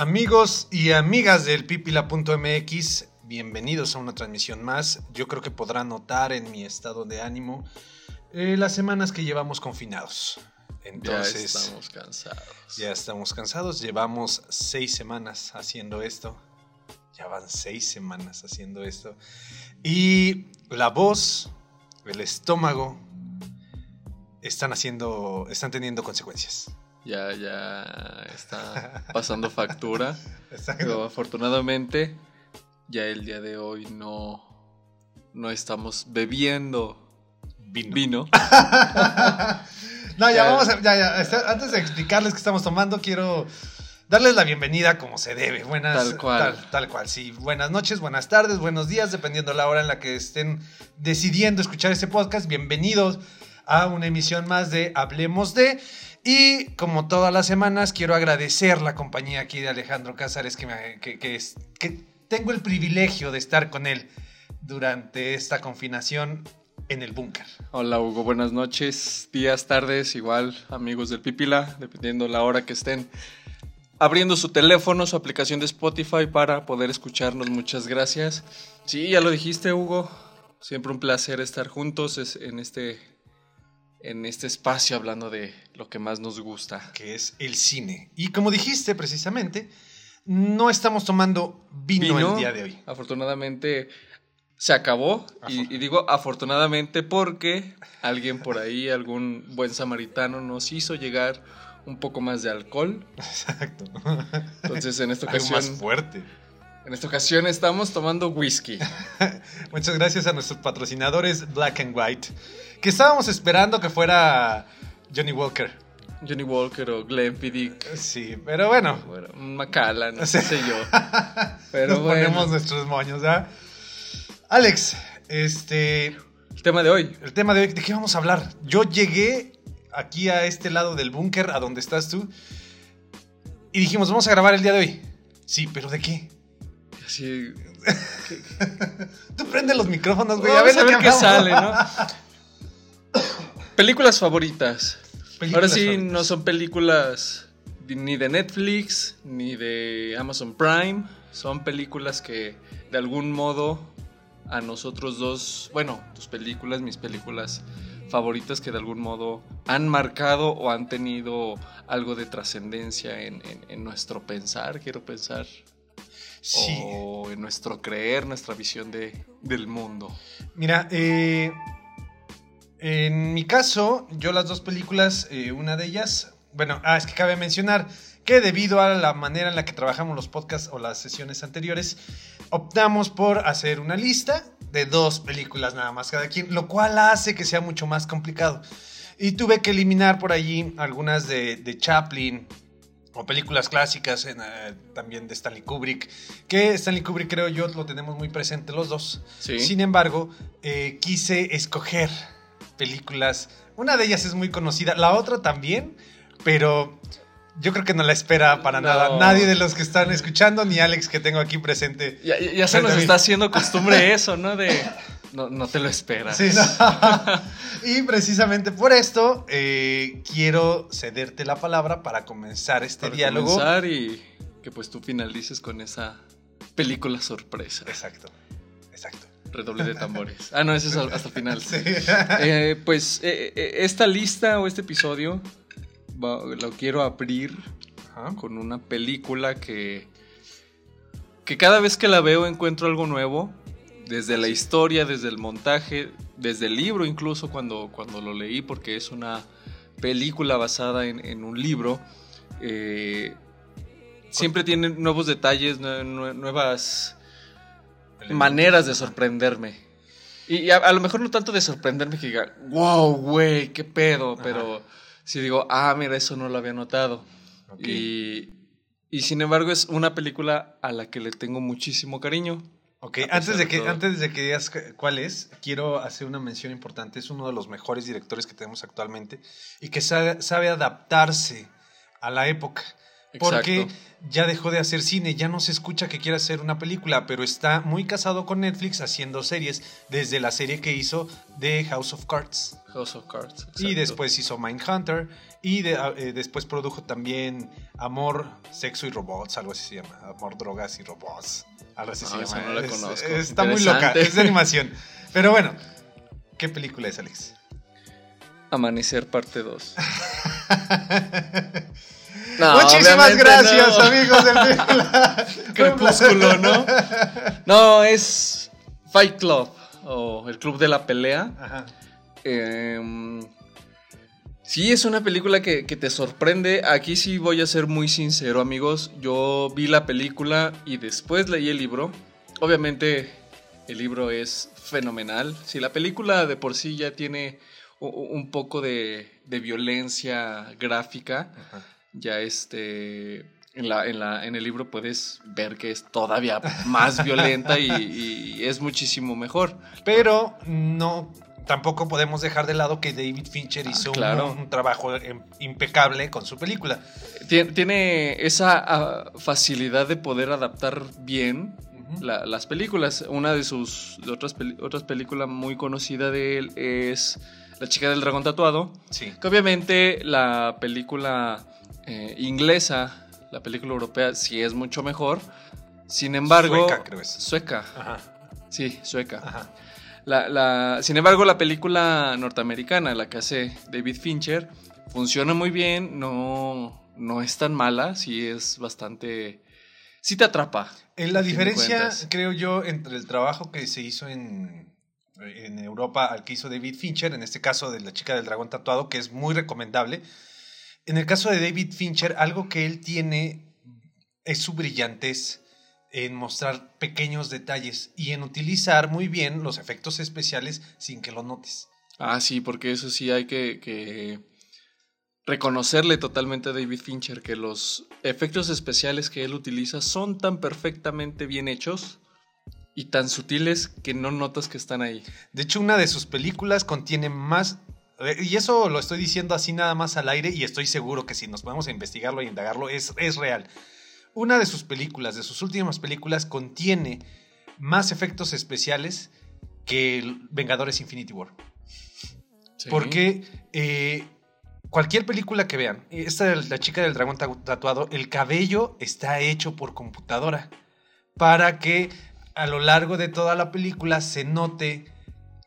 Amigos y amigas del pipila.mx, bienvenidos a una transmisión más. Yo creo que podrán notar en mi estado de ánimo eh, las semanas que llevamos confinados. Entonces, ya estamos cansados. Ya estamos cansados. Llevamos seis semanas haciendo esto. Ya van seis semanas haciendo esto. Y la voz, el estómago, están haciendo, están teniendo consecuencias. Ya, ya está pasando factura. Pero afortunadamente, ya el día de hoy no, no estamos bebiendo vino. vino. no, ya, vamos a, ya, ya. Este, antes de explicarles qué estamos tomando, quiero darles la bienvenida como se debe. Buenas, tal cual. Tal, tal, cual, sí. Buenas noches, buenas tardes, buenos días, dependiendo la hora en la que estén decidiendo escuchar este podcast. Bienvenidos a una emisión más de Hablemos de. Y como todas las semanas, quiero agradecer la compañía aquí de Alejandro Cázares, que, que tengo el privilegio de estar con él durante esta confinación en el búnker. Hola Hugo, buenas noches, días, tardes, igual amigos del Pipila, dependiendo la hora que estén abriendo su teléfono, su aplicación de Spotify para poder escucharnos. Muchas gracias. Sí, ya lo dijiste Hugo, siempre un placer estar juntos en este en este espacio hablando de lo que más nos gusta. Que es el cine. Y como dijiste precisamente, no estamos tomando vino, vino el día de hoy. Afortunadamente se acabó. Y, y, digo afortunadamente porque alguien por ahí, algún buen samaritano, nos hizo llegar un poco más de alcohol. Exacto. Entonces en esta ocasión... Algo más fuerte. En esta ocasión estamos tomando whisky. Muchas gracias a nuestros patrocinadores Black and White. Que estábamos esperando que fuera Johnny Walker. Johnny Walker o Glenn Piddick. Sí, pero bueno. bueno Macallan, no sé yo. Pero Nos bueno. ponemos nuestros moños, ¿ya? Alex, este. El tema de hoy. El tema de hoy, ¿de qué vamos a hablar? Yo llegué aquí a este lado del búnker, a donde estás tú, y dijimos, vamos a grabar el día de hoy. Sí, pero ¿de qué? Así. tú prende los micrófonos, güey. a ver, a ver qué sale, ¿no? películas favoritas. Películas Ahora sí, favoritas. no son películas ni de Netflix, ni de Amazon Prime. Son películas que de algún modo a nosotros dos, bueno, tus películas, mis películas favoritas que de algún modo han marcado o han tenido algo de trascendencia en, en, en, nuestro pensar, quiero pensar. Sí. O en nuestro creer, nuestra visión de, del mundo. Mira, eh, en mi caso, yo las dos películas, eh, una de ellas, bueno, ah, es que cabe mencionar que debido a la manera en la que trabajamos los podcasts o las sesiones anteriores, optamos por hacer una lista de dos películas nada más cada quien, lo cual hace que sea mucho más complicado. Y tuve que eliminar por allí algunas de, de Chaplin o películas clásicas eh, también de Stanley Kubrick, que Stanley Kubrick creo yo lo tenemos muy presente los dos. ¿Sí? Sin embargo, eh, quise escoger películas. Una de ellas es muy conocida, la otra también, pero yo creo que no la espera para No. nada. Nadie de los que están escuchando, ni Alex que tengo aquí presente. Ya se nos está haciendo costumbre eso, ¿no? De. No, no te lo esperas. Sí, no. y precisamente por esto eh, quiero cederte la palabra para comenzar este Para diálogo. comenzar y que pues tú finalices con esa película sorpresa. Exacto, exacto. Redoble de tambores. Ah, no, ese es hasta el final. Sí. Eh, pues eh, esta lista o este episodio lo quiero abrir Ajá. con una película que, que cada vez que la veo encuentro algo nuevo. Desde la historia, desde el montaje, desde el libro incluso cuando, cuando lo leí, porque es una película basada en, en un libro. eh, siempre tiene nuevos detalles, nue- nue- nuevas maneras de sorprenderme. Y, a, a lo mejor no tanto de sorprenderme que diga, wow, güey, qué pedo, pero si digo, ah, mira, eso no lo había notado. Y sin embargo es una película a la que le tengo muchísimo cariño. Ok, antes de, que, todo. antes de que digas cu- cuál es, quiero hacer una mención importante. Es uno de los mejores directores que tenemos actualmente y que sabe, sabe adaptarse a la época. Porque Exacto. ya dejó de hacer cine, ya no se escucha que quiera hacer una película, pero está muy casado con Netflix haciendo series, desde la serie que hizo de House of Cards. House of Cards. Y exacto. después hizo Mindhunter. Y de- eh, después produjo también Amor, Sexo y Robots, algo así se llama. Amor, Drogas y Robots. Algo así Ah, se esa llama. no la Es- conozco. está muy loca, es de animación. Pero bueno, ¿qué película es, Alex? Amanecer parte 2. Muchísimas gracias, amigos del. Crepúsculo, ¿no? No, es Fight Club o el Club de la Pelea. Ajá. Em, sí, es una película que, que te sorprende. Aquí sí voy a ser muy sincero, amigos. Yo vi la película y después leí el libro. Obviamente, el libro es fenomenal. Si la película de por sí ya tiene un poco de, de violencia gráfica, Ajá. Ya este. En, la, en, la, en el libro puedes ver que es todavía más violenta y, y es muchísimo mejor. Pero no, tampoco podemos dejar de lado que David Fincher Ah, hizo un- claro. un, trabajo em- impecable con su película. Tien- Tiene esa ah, facilidad de poder adaptar bien la- las películas. Una de sus de otras, otras películas muy conocida de él es La chica del dragón tatuado. Sí. Que obviamente la película eh, inglesa, la película europea, sí es mucho mejor. Sin embargo. Sueca, creo es. Sueca. Ajá, Sí, sueca. ajá. La, la- sin embargo, la película norteamericana, la que hace David Fincher, funciona muy bien, no, no es tan mala, sí es bastante... Sí te atrapa. Eh, La a fin de diferencia, creo yo, entre el trabajo que se hizo en, en Europa al que hizo David Fincher, en este caso de La chica del dragón tatuado, que es muy recomendable. En el caso de David Fincher, algo que él tiene es su brillantez en mostrar pequeños detalles y en utilizar muy bien los efectos especiales sin que lo notes. Ah, sí, porque eso sí hay que, que reconocerle totalmente a David Fincher que los efectos especiales que él utiliza son tan perfectamente bien hechos y tan sutiles que no notas que están ahí. De hecho, una de sus películas contiene más... eh, Y eso lo estoy diciendo así nada más al aire y estoy seguro que si nos ponemos a investigarlo y indagarlo es, es real. Una de sus películas, de sus últimas películas, contiene más efectos especiales que Vengadores Infinity War. Sí. Porque eh, cualquier película que vean, esta de la chica del dragón ta- tatuado, el cabello está hecho por computadora para que a lo largo de toda la película se note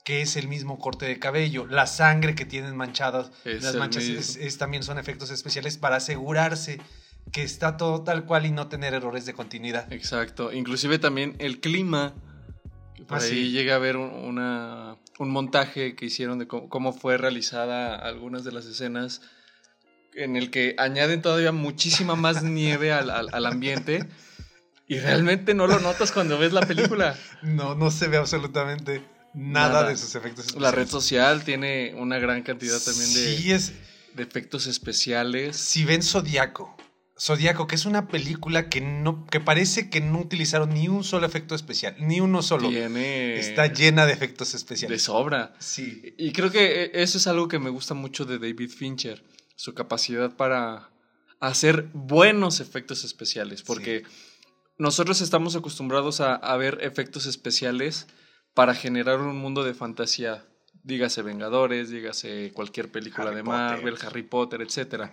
que es el mismo corte de cabello, la sangre que tienen manchadas, Es las manchas es- es- también son efectos especiales para asegurarse que está todo tal cual y no tener errores de continuidad. Exacto. Inclusive también el clima. Por Ah, ahí sí. llega a ver un, una- un montaje que hicieron de cómo, cómo fue realizada algunas de las escenas en el que añaden todavía muchísima más nieve al, al- al ambiente y realmente no lo notas cuando ves la película. No, no se ve absolutamente nada, Nada. de sus efectos especiales. La red social tiene una gran cantidad también de, Sí, es, de efectos especiales. Si ven Zodíaco, Zodíaco, que es una película que no, que parece que no utilizaron ni un solo efecto especial, ni uno solo. Tiene Está llena de efectos de especiales. sobra. Sí. Y creo que e, eso es algo que me gusta mucho de David Fincher, su capacidad para hacer buenos efectos especiales, porque nosotros estamos acostumbrados a, a ver efectos especiales para generar un mundo de fantasía, dígase Vengadores, dígase cualquier película Harry de Potter. Marvel, Harry Potter, etc.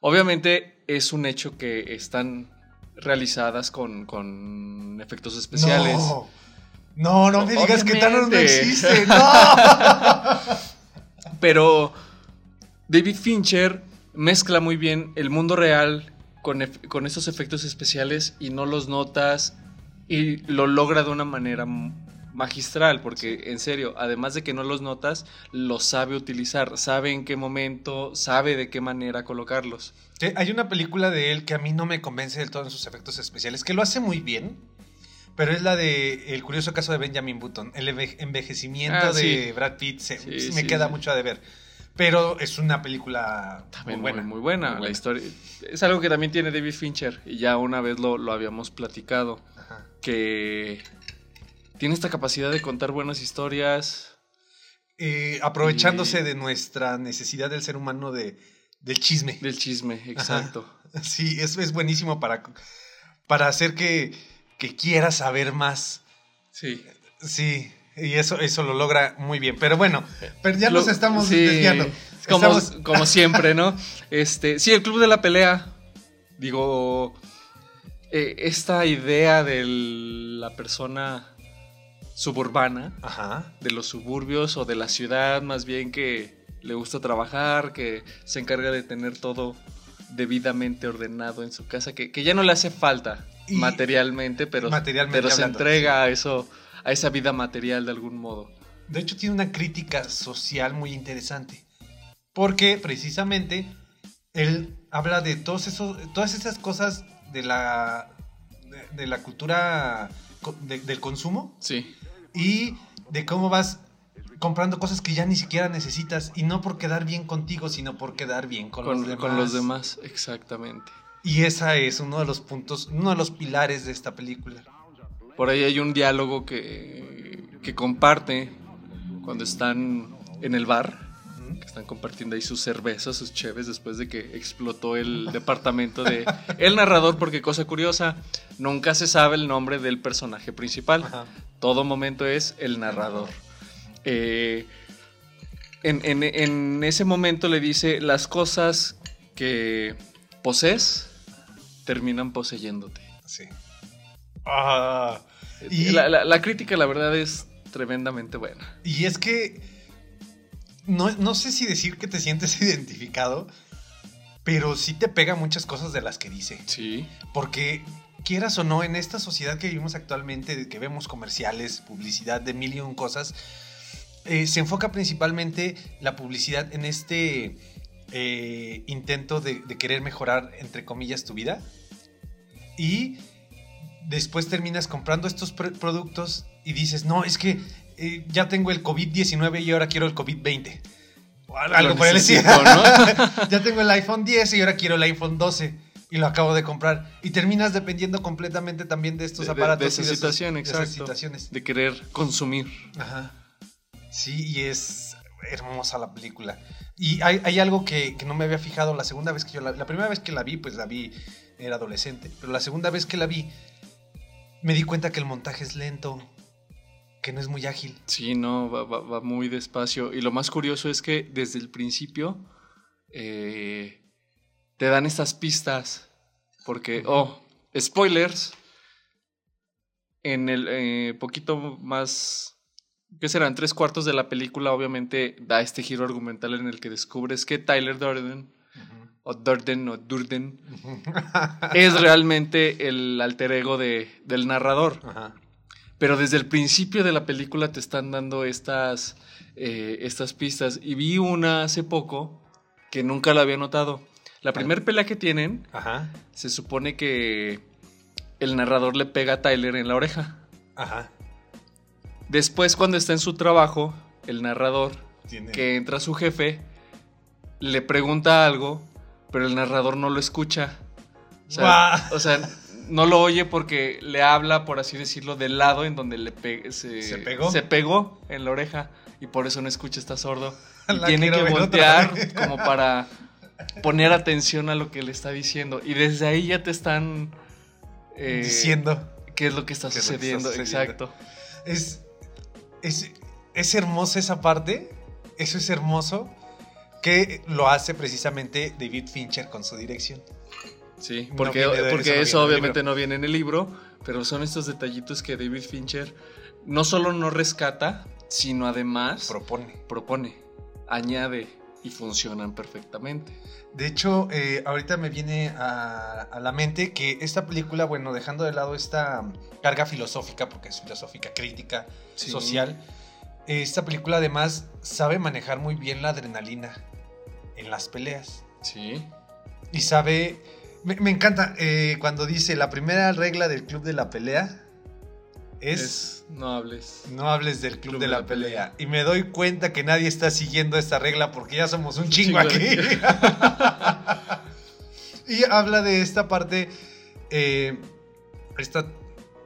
Obviamente es un hecho que están realizadas con, con efectos especiales. No, no, no me digas que Thanos no existe. No. Pero David Fincher mezcla muy bien el mundo real con, con esos efectos especiales y no los notas y lo logra de una manera magistral, porque en serio, además de que no los notas, los sabe utilizar, sabe en qué momento, sabe de qué manera colocarlos. Sí, Hay una película de él que a mí no me convence del todo en sus efectos especiales, que lo hace muy bien, pero es la de El curioso caso de Benjamin Button. El enve- envejecimiento Ah, de. Brad Pitt se- me queda mucho a deber. Pero es una película También muy muy buena. muy buena. La historia es algo que también tiene David Fincher y ya una vez lo, lo habíamos platicado. Ajá. que tiene esta capacidad de contar buenas historias. Eh, aprovechándose Y- de nuestra necesidad del ser humano de, del chisme. Del chisme, exacto. Sí, es, es buenísimo para, para hacer que, que quieras saber más. Sí. Sí, y eso, eso lo logra muy bien. Pero bueno, pero ya Lo- nos estamos sí, desviando. Como, Estamos- como siempre, ¿no? Este, sí, el club de la pelea. Digo, eh, esta idea de la persona suburbana, Ajá. de los suburbios o de la ciudad, más bien que le gusta trabajar, que se encarga de tener todo debidamente ordenado en su casa, que, que ya no le hace falta Y- materialmente, pero, Materialmente pero se entrega a eso, a esa vida material de algún modo. De hecho, tiene una crítica social muy interesante. Porque precisamente él habla de todos esos, todas esas cosas de la, de, de la cultura de- del consumo Sí, y de cómo vas comprando cosas que ya ni siquiera necesitas y no por quedar bien contigo, sino por quedar bien con, con, los demás. con los demás, exactamente. Y esa es uno de los puntos, uno de los pilares de esta película. Por ahí hay un diálogo que, que comparte cuando están en el bar, que están compartiendo ahí sus cervezas, sus cheves, después de que explotó el departamento de el narrador, porque cosa curiosa, nunca se sabe el nombre del personaje principal. Ajá. Todo momento es el narrador. Eh, en, en- en ese momento le dice, las cosas que posees terminan poseyéndote. Sí. Ah, Y- La, la- la crítica, la verdad, es tremendamente buena. Y es que no, no sé si decir que te sientes identificado, pero sí te pega muchas cosas de las que dice. Sí, Porque quieras o no, en esta sociedad que vivimos actualmente, de que vemos comerciales, publicidad de mil y un cosas, eh, se enfoca principalmente la publicidad en este eh, intento de, de querer mejorar, entre comillas, tu vida. Y después terminas comprando estos pr- productos y dices, no, es que eh, ya tengo el COVID-19 y ahora quiero el COVID-20. O algo por el estilo. ¿no? ya tengo el iPhone 10 y ahora quiero el iPhone 12 y lo acabo de comprar. Y terminas dependiendo completamente también de estos De- de- aparatos. de y esa situación, de esas exacto. situaciones. de querer consumir. Ajá. Sí, y es hermosa la película. Y hay, hay algo que, que no me había fijado la segunda vez que yo la La primera vez que la vi, pues la vi, era adolescente. Pero la segunda vez que la vi, me di cuenta que el montaje es lento, que no es muy ágil. Sí, no, va, va- va muy despacio. Y lo más curioso es que desde el principio eh, te dan estas pistas. Porque, oh, spoilers. En el eh, poquito más. ¿Qué serán? Tres cuartos de la película, obviamente, da este giro argumental en el que descubres que Tyler Durden, o Durden, o Durden, es realmente el alter ego de, del narrador. Ajá. Pero desde el principio de la película te están dando estas, eh, estas pistas. Y vi una hace poco que nunca la había notado. La primer pelea que tienen, Ajá. se supone que el narrador le pega a Tyler en la oreja. Ajá. Después, cuando está en su trabajo, el narrador, Tiene- que entra su jefe, le pregunta algo, pero el narrador no lo escucha. O sea, Guau. o sea, no lo oye porque le habla, por así decirlo, del lado en donde le pe- se, ¿Se pegó? se pegó en la oreja y por eso no escucha, está sordo. Y tiene que voltear como para poner atención a lo que le está diciendo. Y desde ahí ya te están eh, diciendo. qué es lo que lo está sucediendo. Exacto. Es, es, es hermosa esa parte. Eso es hermoso. Que lo hace precisamente David Fincher con su dirección. Sí, No porque, de- porque eso no obviamente no viene en el libro, pero son estos detallitos que David Fincher no solo no rescata, sino además Propone. propone, añade y funcionan perfectamente. De hecho, eh, ahorita me viene a, a la mente que esta película, bueno, dejando de lado esta carga filosófica, porque es filosófica, crítica, Sí. social, eh, esta película además sabe manejar muy bien la adrenalina en las peleas. Sí, Y sabe. Me, me encanta eh, cuando dice la primera regla del club de la pelea es, es, no hables. no hables del club, de, la, pelea. Y me doy cuenta que nadie está siguiendo esta regla porque ya somos un chingo aquí. y habla de esta parte, eh, esta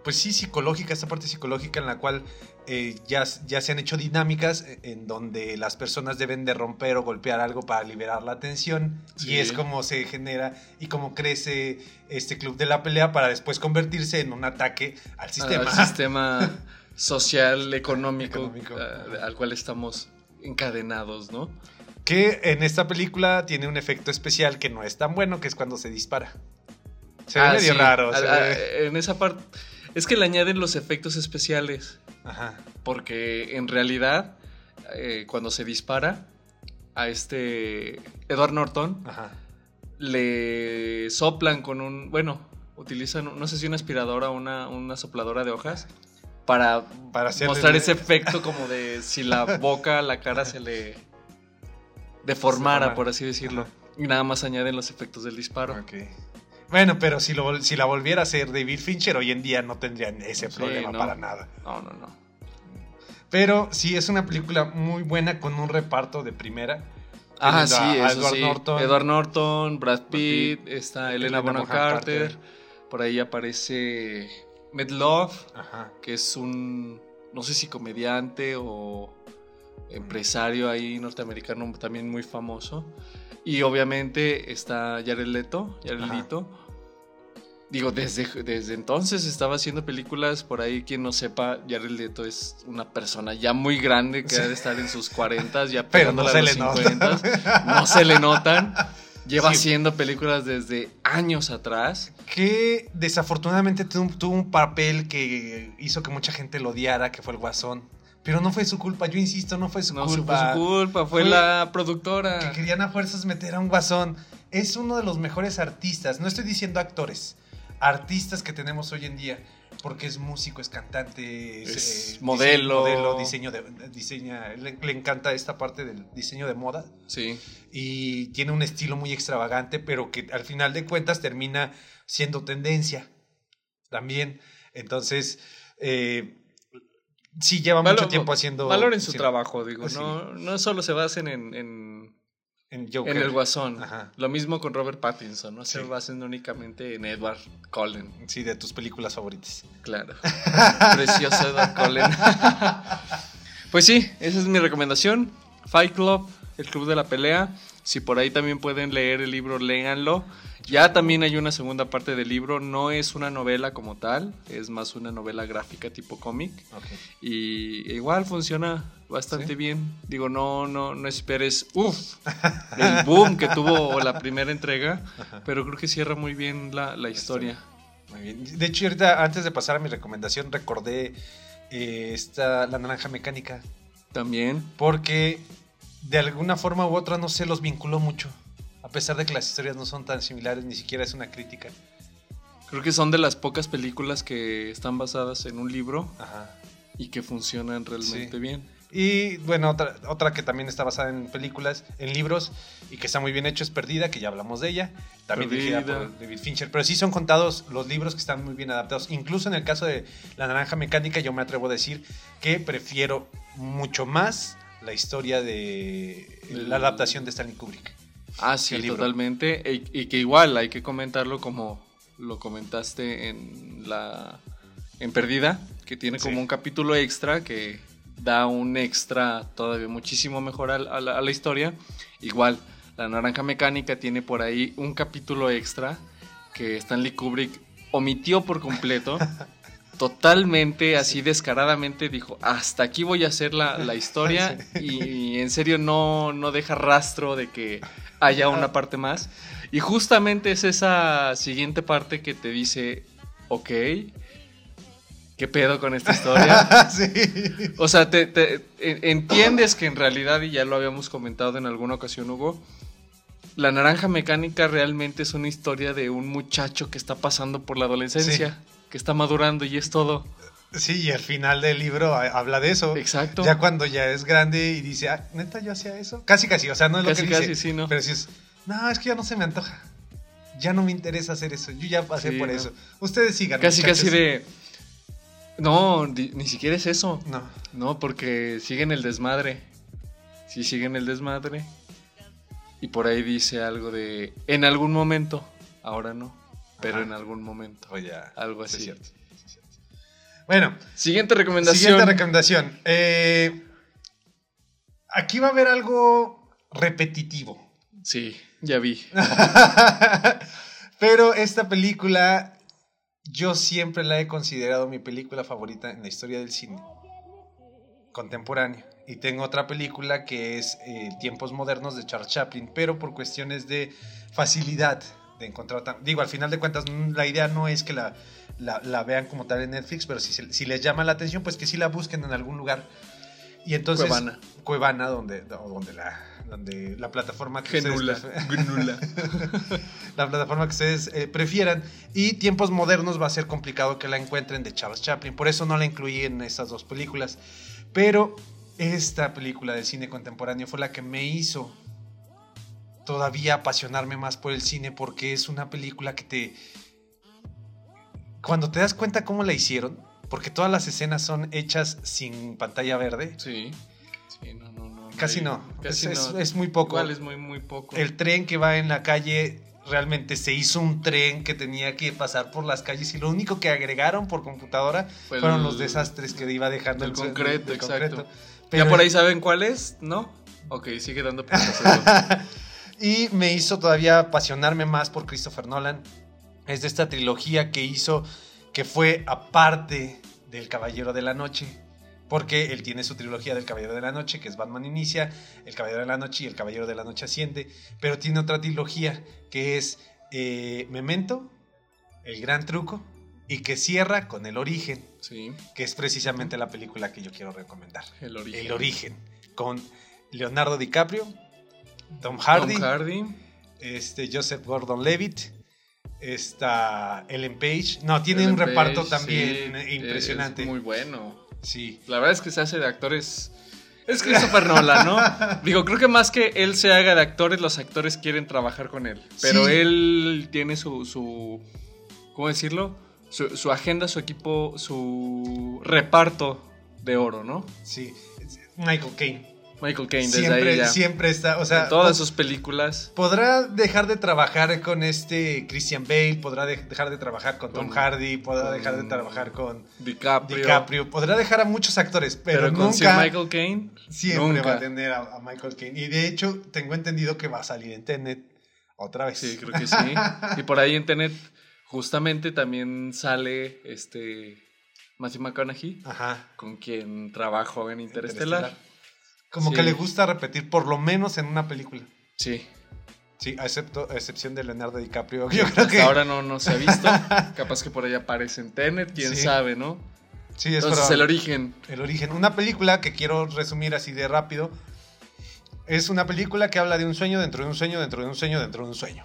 pues sí, psicológica, esta parte psicológica en la cual eh, ya, ya se han hecho dinámicas eh, en donde las personas deben de romper o golpear algo para liberar la tensión Sí. y es como se genera y como crece este club de la pelea para después convertirse en un ataque al sistema. Al sistema social, económico, Económico. ah, al cual estamos encadenados, ¿no? Que en esta película tiene un efecto especial que no es tan bueno, que es cuando se dispara. Se ve Ah, medio sí. raro. Ah, ah, ve- En esa parte. Es que le añaden los efectos especiales. Ajá. Porque en realidad, eh, cuando se dispara a este Edward Norton, Ajá. le soplan con un. Bueno, utilizan, no sé si una aspiradora o una, una sopladora de hojas. Para, Para mostrar ese efecto como de si la boca, la cara se le deformara, por así decirlo. Ajá. Y nada más añaden los efectos del disparo. Ok. Bueno, pero si, lo, si la volviera a hacer David Fincher, hoy en día no tendrían ese Sí, problema no. para nada. No, no, no. Pero sí, es una película muy buena con un reparto de primera. Ah, sí, a eso Edward sí. Norton. Edward Norton, Brad Pitt, Pitt, está Elena Bonham Carter, Carter. por ahí aparece Med Love, Ajá. que es un, no sé si comediante o empresario ahí norteamericano también muy famoso. Y obviamente está Jared Leto, Jared. Leto. Digo, desde, desde entonces estaba haciendo películas, por ahí quien no sepa, Jared Leto es una persona ya muy grande que Sí. ha de estar en sus 40, ya Pero no pegándole se a los le nota. 50, no se le notan. Lleva Sí. haciendo películas desde años atrás. Que desafortunadamente tuvo, tuvo un papel que hizo que mucha gente lo odiara, que fue el Guasón. Pero no fue su culpa, yo insisto, no fue su No fue culpa. su culpa, fue, Fue la productora. que querían a fuerzas meter a un guasón. Es uno de los mejores artistas, no estoy diciendo actores, artistas que tenemos hoy en día, porque es músico, es cantante, es, Es eh, modelo. diseño, modelo, diseño de, diseña, le, le encanta esta parte del diseño de moda Sí. y tiene un estilo muy extravagante, pero que al final de cuentas termina siendo tendencia también. Entonces, eh, sí lleva mucho tiempo haciendo... Valoren su haciendo- trabajo, digo. No, no solo se basen en, en, en Joker. en el guasón. Ajá. Lo mismo con Robert Pattinson. No se basen únicamente en Edward Cullen. Sí, de tus películas favoritas. Claro. Precioso Edward Cullen. pues sí, esa es mi recomendación. Fight Club, el club de la pelea. Si por ahí también pueden leer el libro, léanlo. Ya también hay una segunda parte del libro. No es una novela como tal, es más una novela gráfica tipo cómic. Y igual funciona bastante ¿Sí? bien. Digo, no, no, no esperes, uff, el boom que tuvo la primera entrega, pero creo que cierra muy bien la, la historia. Muy bien. De hecho, ahorita, antes de pasar a mi recomendación, recordé eh, esta, La Naranja Mecánica, También. porque de alguna forma u otra, no sé, los vinculó mucho. A pesar de que las historias no son tan similares, ni siquiera es una crítica. Creo que son de las pocas películas que están basadas en un libro Ajá. y que funcionan realmente Sí. bien. Y bueno, otra, otra que también está basada en películas, en libros, y que está muy bien hecho es Perdida, que ya hablamos de ella, también dirigida Perdida. por David Fincher. Pero sí son contados los libros que están muy bien adaptados. Incluso en el caso de La Naranja Mecánica, yo me atrevo a decir que prefiero mucho más la historia de la adaptación de Stanley Kubrick. Ah, sí, totalmente. Y, y que igual hay que comentarlo como lo comentaste en la en Perdida, que tiene como Sí. un capítulo extra que da un extra todavía muchísimo mejor a, la, a la historia. Igual, La Naranja Mecánica tiene por ahí un capítulo extra que Stanley Kubrick omitió por completo. Totalmente, así descaradamente dijo, hasta aquí voy a hacer la, la historia y, en serio no, no deja rastro de que haya una parte más. Y justamente es esa siguiente parte que te dice, ok, ¿qué pedo con esta historia? sí. O sea, te, te- en- entiendes que en realidad, y ya lo habíamos comentado en alguna ocasión, Hugo, la naranja mecánica realmente es una historia de un muchacho que está pasando por la adolescencia, que está madurando y es todo. Sí, y al final del libro ha- habla de eso. Exacto. Ya cuando ya es grande y dice, ah, neta, yo hacía eso. Casi, casi, o sea, no es Casi, lo que casi, dice. sí, ¿no? Pero si es, no, es que ya no se me antoja. Ya no me interesa hacer eso. Yo ya pasé Sí, por no. eso. Ustedes sigan. Casi, muchachos. casi de... No, ni siquiera es eso. No. No, porque siguen el desmadre. Sí, siguen el desmadre. Y por ahí dice algo de... En algún momento. Ahora no. Pero Ajá. en algún momento. Pues ya. Algo sí así. sí es cierto. Bueno, Siguiente recomendación. siguiente recomendación. Eh, aquí va a haber algo repetitivo. sí, ya vi. Pero esta película yo siempre la he considerado mi película favorita en la historia del cine contemporáneo. Y tengo otra película que es eh, Tiempos Modernos de Charles Chaplin, pero por cuestiones de facilidad de encontrar... tan- Digo, al final de cuentas, la idea no es que la, la- la vean como tal en Netflix, pero si, les llama la atención, pues que sí la busquen en algún lugar. Y entonces... Cuevana. Cuevana, donde, donde, la, donde la plataforma que ustedes Genula. prefieren- Gnula. la plataforma que ustedes eh, prefieran. Y Tiempos Modernos va a ser complicado que la encuentren de Charles Chaplin. Por eso no la incluí en estas dos películas. Pero esta película del cine contemporáneo fue la que me hizo todavía apasionarme más por el cine porque es una película que te... Cuando te das cuenta cómo la hicieron, porque todas las escenas son hechas sin pantalla verde, Sí. Sí, no, no, no. casi no, Casi es, no. es muy poco. Igual es muy, muy poco. El tren que va en la calle realmente se hizo un tren que tenía que pasar por las calles y lo único que agregaron por computadora Fue fueron el- los desastres que iba dejando el tren- concreto, el exacto. Pero- ¿Ya por ahí saben cuál es? ¿No? Ok, sigue dando y me hizo todavía apasionarme más por Christopher Nolan. Es de esta trilogía que hizo, que fue aparte del Caballero de la Noche. Porque él tiene su trilogía del Caballero de la Noche, que es Batman Inicia, El Caballero de la Noche y El Caballero de la Noche Asciende. Pero tiene otra trilogía que es eh, Memento, El Gran Truco, y que cierra con El Origen, Sí, que es precisamente la película que yo quiero recomendar. el origen. El Origen, con Leonardo DiCaprio, Tom Hardy, Tom Hardy. este, Joseph Gordon-Levitt, está Ellen Page. No, tiene Ellen un reparto también sí, impresionante. Es muy bueno. Sí. La verdad es que se hace de actores. Es Christopher Nolan, ¿no? Digo, creo que más que él se haga de actores, los actores quieren trabajar con él. Pero Sí. él tiene su, su. ¿Cómo decirlo? Su, su agenda, su equipo, su reparto de oro, ¿no? Sí. Michael Caine. Michael Caine, desde Siempre, ahí ya. siempre está, o sea, En todas sus películas. podrá dejar de trabajar con este Christian Bale, podrá de- dejar de trabajar con, Tom Con- Hardy, podrá dejar de trabajar con DiCaprio. DiCaprio, podrá dejar a muchos actores, pero, Pero, con Sir nunca Michael Caine. siempre nunca. va a tener a, a Michael Caine. Y de hecho, tengo entendido que va a salir en Tenet otra vez. Sí, creo que sí. Y por ahí en Tenet, justamente también sale este Matthew McConaughey, Ajá. con quien trabajo en Interestelar. Como Sí. que le gusta repetir por lo menos en una película. Sí. Sí, a, excepto, a excepción de Leonardo DiCaprio. Yo creo Hasta que. ahora no, no se ha visto. Capaz que por ahí aparece en Tenet, quién Sí. sabe, ¿no? sí, es Entonces, el origen. El origen. Una película que quiero resumir así de rápido. Es una película que habla de un sueño dentro de un sueño dentro de un sueño dentro de un sueño.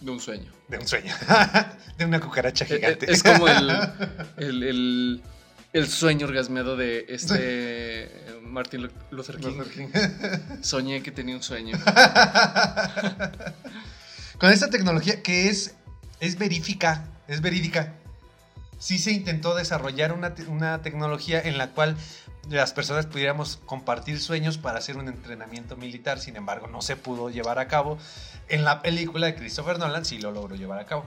De un sueño. De un sueño. de una cucaracha Eh, eh, gigante. Es como el, el, el, el sueño orgasmeado de este eh, Martin Lu- Luther King. Luther King. Soñé que tenía un sueño. Con esta tecnología que es, es verífica, es verídica. Sí se intentó desarrollar una, te- una tecnología en la cual las personas pudiéramos compartir sueños para hacer un entrenamiento militar, sin embargo no se pudo llevar a cabo. En la película de Christopher Nolan sí lo logró llevar a cabo.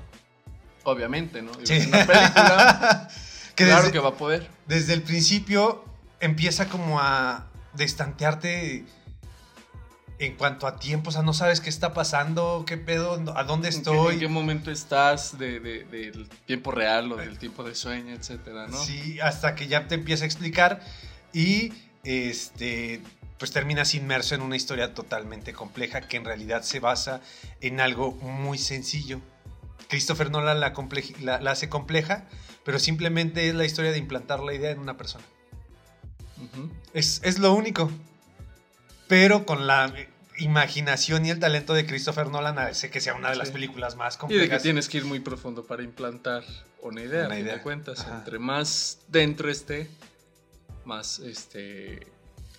Obviamente, ¿no? Sí. Una película. que claro desde, que va a poder. desde el principio empieza como a destantearte en cuanto a tiempo, o sea, no sabes qué está pasando, qué pedo, a dónde ¿En qué- estoy. ¿En qué momento estás de, de- del tiempo real o del tiempo de sueño, etcétera, no? Sí, hasta que ya te empieza a explicar y este pues terminas inmerso en una historia totalmente compleja que en realidad se basa en algo muy sencillo. Christopher Nolan la, la, la hace compleja, pero simplemente es la historia de implantar la idea en una persona. Es, es lo único. Pero con la imaginación y el talento de Christopher Nolan hace que sea una de las películas más Y de complejas. que tienes que ir muy profundo para implantar una idea, Una idea. cuentas. Ajá. Entre más dentro esté, más este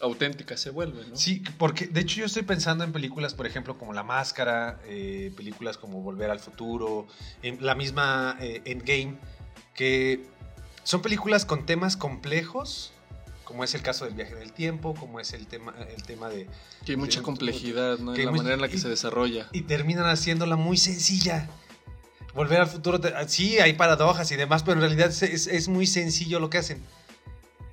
auténtica se vuelve, ¿no? Sí, porque de hecho yo estoy pensando en películas, por ejemplo, como La Máscara, eh, películas como Volver al Futuro, en la misma eh, Endgame, que son películas con temas complejos, como es el caso del viaje del tiempo, como es el tema, el tema de... Que hay mucha complejidad, ¿no? que En la muy- manera en la que y- se desarrolla. Y terminan haciéndola muy sencilla. Volver al futuro, te- sí, hay paradojas y demás, pero en realidad es, es- es muy sencillo lo que hacen.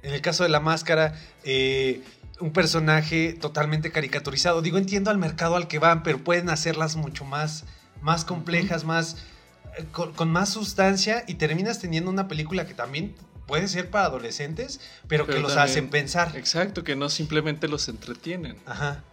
En el caso de la máscara, eh, un personaje totalmente caricaturizado. Digo, entiendo al mercado al que van, pero pueden hacerlas mucho más, más complejas, más con, con más sustancia y terminas teniendo una película que también puede ser para adolescentes, pero, que los también- hacen pensar. Exacto, que no simplemente los entretienen. Ajá.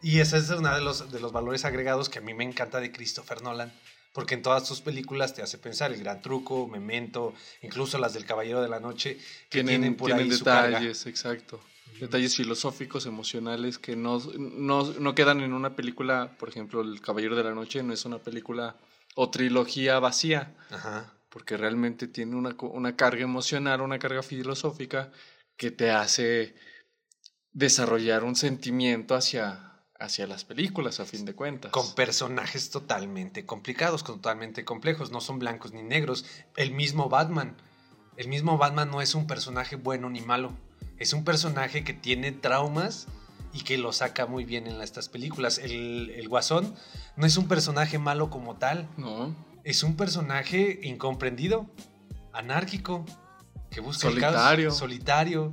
Y ese es uno de los, de los valores agregados que a mí me encanta de Christopher Nolan. Porque en todas sus películas te hace pensar el gran truco, Memento, incluso las del Caballero de la Noche, que tienen, Tienen, por tienen ahí su carga. detalles, exacto. Detalles filosóficos, emocionales que no, no, no quedan en una película, por ejemplo, El Caballero de la Noche no es una película o trilogía vacía, Ajá. porque realmente tiene una, una carga emocional, una carga filosófica que te hace desarrollar un sentimiento hacia, hacia las películas, a fin de cuentas. Con personajes totalmente complicados, totalmente complejos. No son blancos ni negros. El mismo Batman. El mismo Batman no es un personaje bueno ni malo. Es un personaje que tiene traumas y que lo saca muy bien en estas películas. El, el Guasón no es un personaje malo como tal. ¿No? Es un personaje incomprendido, anárquico, que busca el caos, solitario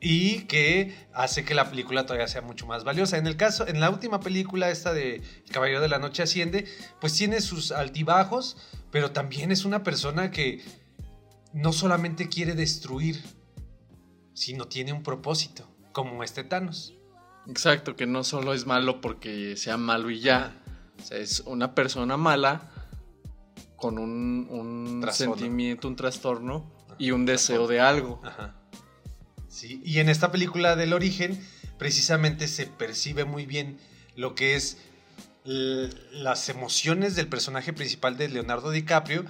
y que hace que la película todavía sea mucho más valiosa. En el caso, en la última película esta de El Caballero de la Noche asciende, pues tiene sus altibajos, pero también es una persona que no solamente quiere destruir, sino tiene un propósito, como este Thanos. Exacto, que no solo es malo porque sea malo y ya. O sea, es una persona mala con un, sentimiento, un trastorno y un deseo de algo. Ajá. Sí, y en esta película del origen, precisamente se percibe muy bien lo que es las emociones del personaje principal de Leonardo DiCaprio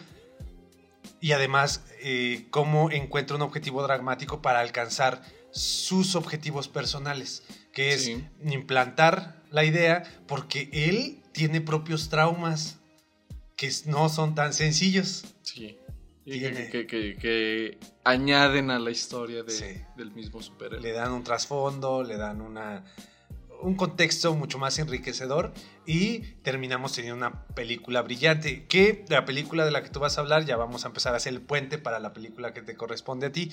y además eh, cómo encuentra un objetivo dramático para alcanzar sus objetivos personales, que es Sí. implantar la idea porque él tiene propios traumas que no son tan sencillos. Sí. Y que, Tiene- que- que- que añaden a la historia de- Sí. del mismo le superhéroe. dan un trasfondo, le dan una, un contexto mucho más enriquecedor y terminamos teniendo una película brillante. Que la película de la que tú vas a hablar, ya vamos a empezar a hacer el puente para la película que te corresponde a ti.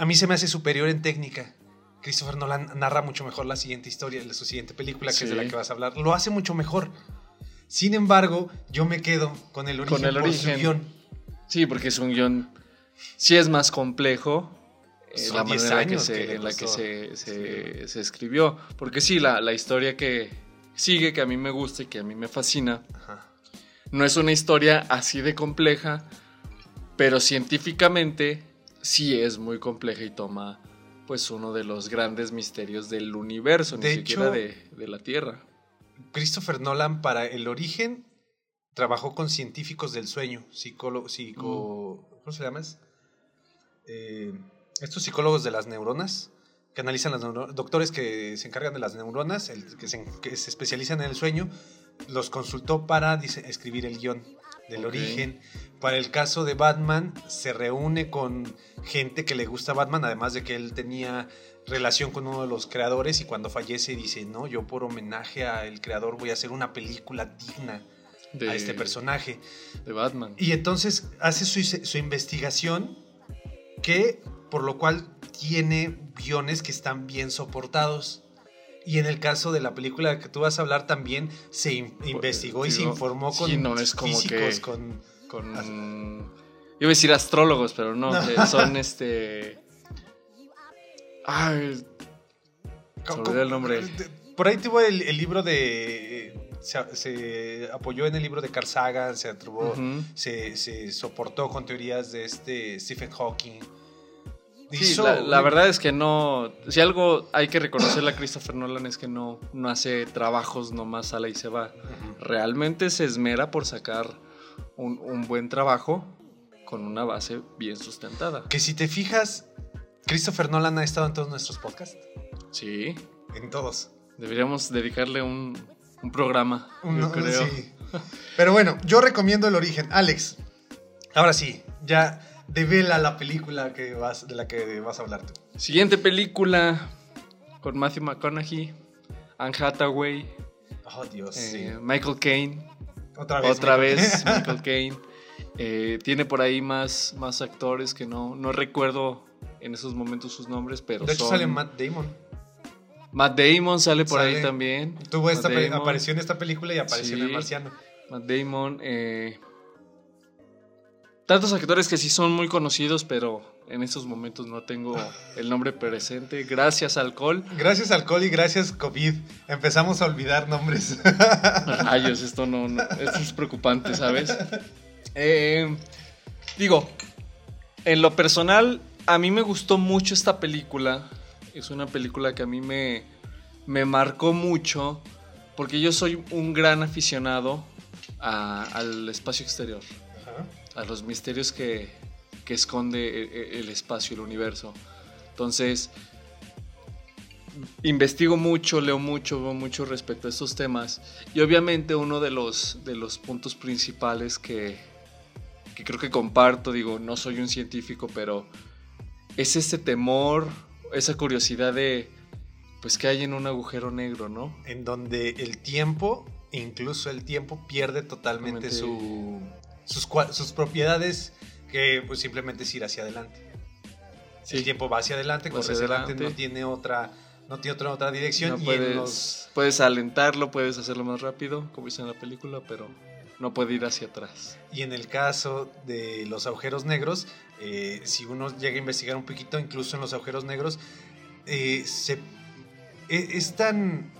A mí se me hace superior en técnica. Christopher Nolan narra mucho mejor la siguiente historia, su siguiente película, que es de la que vas a hablar. Lo hace mucho mejor. Sin embargo, yo me quedo con el origen, Con el por su origen. guion. Sí, porque es un guion. Sí es más complejo. eh, la 10 manera en la que, se, en la que se, escribió. Porque sí, la, la historia que sigue, que a mí me gusta y que a mí me fascina, Ajá. no es una historia así de compleja, pero científicamente sí es muy compleja y toma pues uno de los grandes misterios del universo, ni siquiera de, de la Tierra. Christopher Nolan para el origen trabajó con científicos del sueño, psicólogo, psico, ¿cómo se llama? Eh, estos psicólogos de las neuronas que analizan las neuronas, doctores que se encargan de las neuronas, el- que, se, que se especializan en el sueño, los consultó para escribir el guion del origen. Para el caso de Batman, se reúne con gente que le gusta Batman, además de que él tenía relación con uno de los creadores y cuando fallece dice, no, yo por homenaje al creador voy a hacer una película digna De, a este personaje. de Batman. Y entonces hace su, su investigación que por lo cual tiene guiones que están bien soportados. Y en el caso de la película que tú vas a hablar también se in- investigó y se informó sí, con no es como físicos, que- con con iba a decir astrólogos, pero no, No. que son este ay, olvidó el nombre. Por ahí tuvo el, el libro de. Se, se apoyó en el libro de Carl Sagan, se, ujú. se, se soportó con teorías de este Stephen Hawking. Sí, Hizo- la, la verdad es que no. Si algo hay que reconocerle a Christopher Nolan es que no, no hace trabajos nomás sale y se va. Realmente se esmera por sacar un, un buen trabajo con una base bien sustentada. Que si te fijas, Christopher Nolan ha estado en todos nuestros podcasts. Sí, En todos. deberíamos dedicarle un, un programa, Uno- yo creo. sí. Pero bueno, yo recomiendo el origen. Alex, ahora sí, ya devela la película que vas, de la que vas a hablar tú. Siguiente película con Matthew McConaughey, Anne Hathaway, Oh, Dios, eh, sí. Michael Caine. Otra vez. Otra Michael vez. Michael Caine. Eh, tiene por ahí más, más actores que no, no recuerdo en esos momentos sus nombres, pero De hecho, son- sale Matt Damon. Matt Damon sale por ahí también. Tuvo Matt esta Damon. apareció en esta película y apareció en El. Marciano. Matt Damon. eh, tantos actores que sí son muy conocidos, pero en estos momentos no tengo el nombre presente. Gracias, alcohol. Gracias alcohol y gracias COVID. Empezamos a olvidar nombres. Rayos, esto no, no- esto es preocupante, ¿sabes? Eh, digo, en lo personal, a mí me gustó mucho esta película. Es una película que a mí me, me marcó mucho porque yo soy un gran aficionado a- al espacio exterior, a los misterios que, que esconde e- e- el espacio, el universo. Entonces, investigo mucho, leo mucho, veo mucho respecto a estos temas. Y obviamente uno de los, de los puntos principales que, que creo que comparto, digo, no soy un científico, pero es este temor, esa curiosidad de, pues, ¿qué hay en un agujero negro, no? en donde el tiempo, incluso el tiempo, pierde totalmente Totalmente. su, sus, sus propiedades que pues simplemente es ir hacia adelante. El tiempo va hacia adelante, Va corre hacia adelante, adelante. no tiene otra, no tiene otra, otra dirección. No y puedes, los- puedes alentarlo, puedes hacerlo más rápido, como dice en la película, pero no puede ir hacia atrás. Y en el caso de los agujeros negros, eh, si uno llega a investigar un poquito, incluso en los agujeros negros, eh, se, e- es tan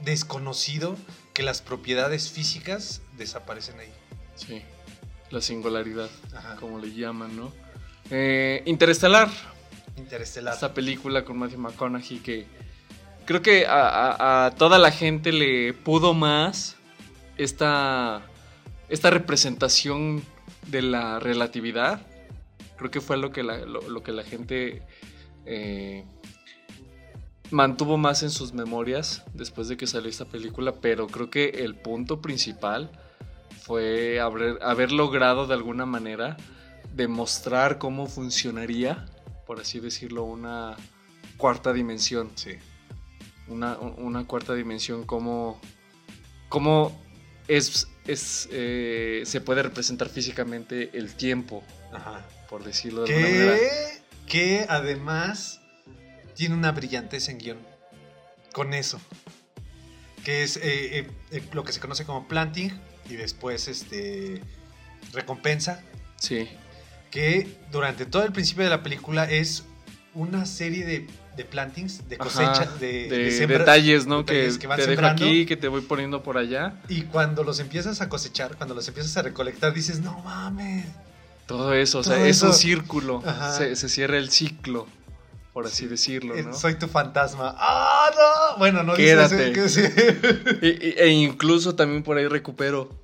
desconocido que las propiedades físicas desaparecen ahí. Sí, la singularidad, Ajá. como le llaman, ¿no? Eh, Interestelar, Interestelar. esta película con Matthew McConaughey que creo que a, a- a toda la gente le pudo más esta, esta representación de la relatividad. Creo que fue lo que la, lo, lo que la gente eh, mantuvo más en sus memorias después de que salió esta película, pero creo que el punto principal fue haber, haber logrado de alguna manera demostrar cómo funcionaría, por así decirlo, una cuarta dimensión. Sí. Una, una cuarta dimensión, cómo, cómo es, es, eh, se puede representar físicamente el tiempo, Ajá. por decirlo de alguna manera. Que, que además tiene una brillantez en guion. Con eso. Que es eh, eh, lo que se conoce como planting y después este recompensa. Sí, Que durante todo el principio de la película es una serie de, de plantings, de cosecha, Ajá, de, de, de sembra- detalles, ¿no? detalles que, que van te dejo aquí, que te voy poniendo por allá. Y cuando los empiezas a cosechar, cuando los empiezas a recolectar, dices, no mames. Todo eso, o sea, Todo es un círculo. Se, se cierra el ciclo, por así decirlo, ¿no? Soy tu fantasma. ¡Ah, no! Bueno, no Quédate. eso, que sí. E incluso también por ahí recupero.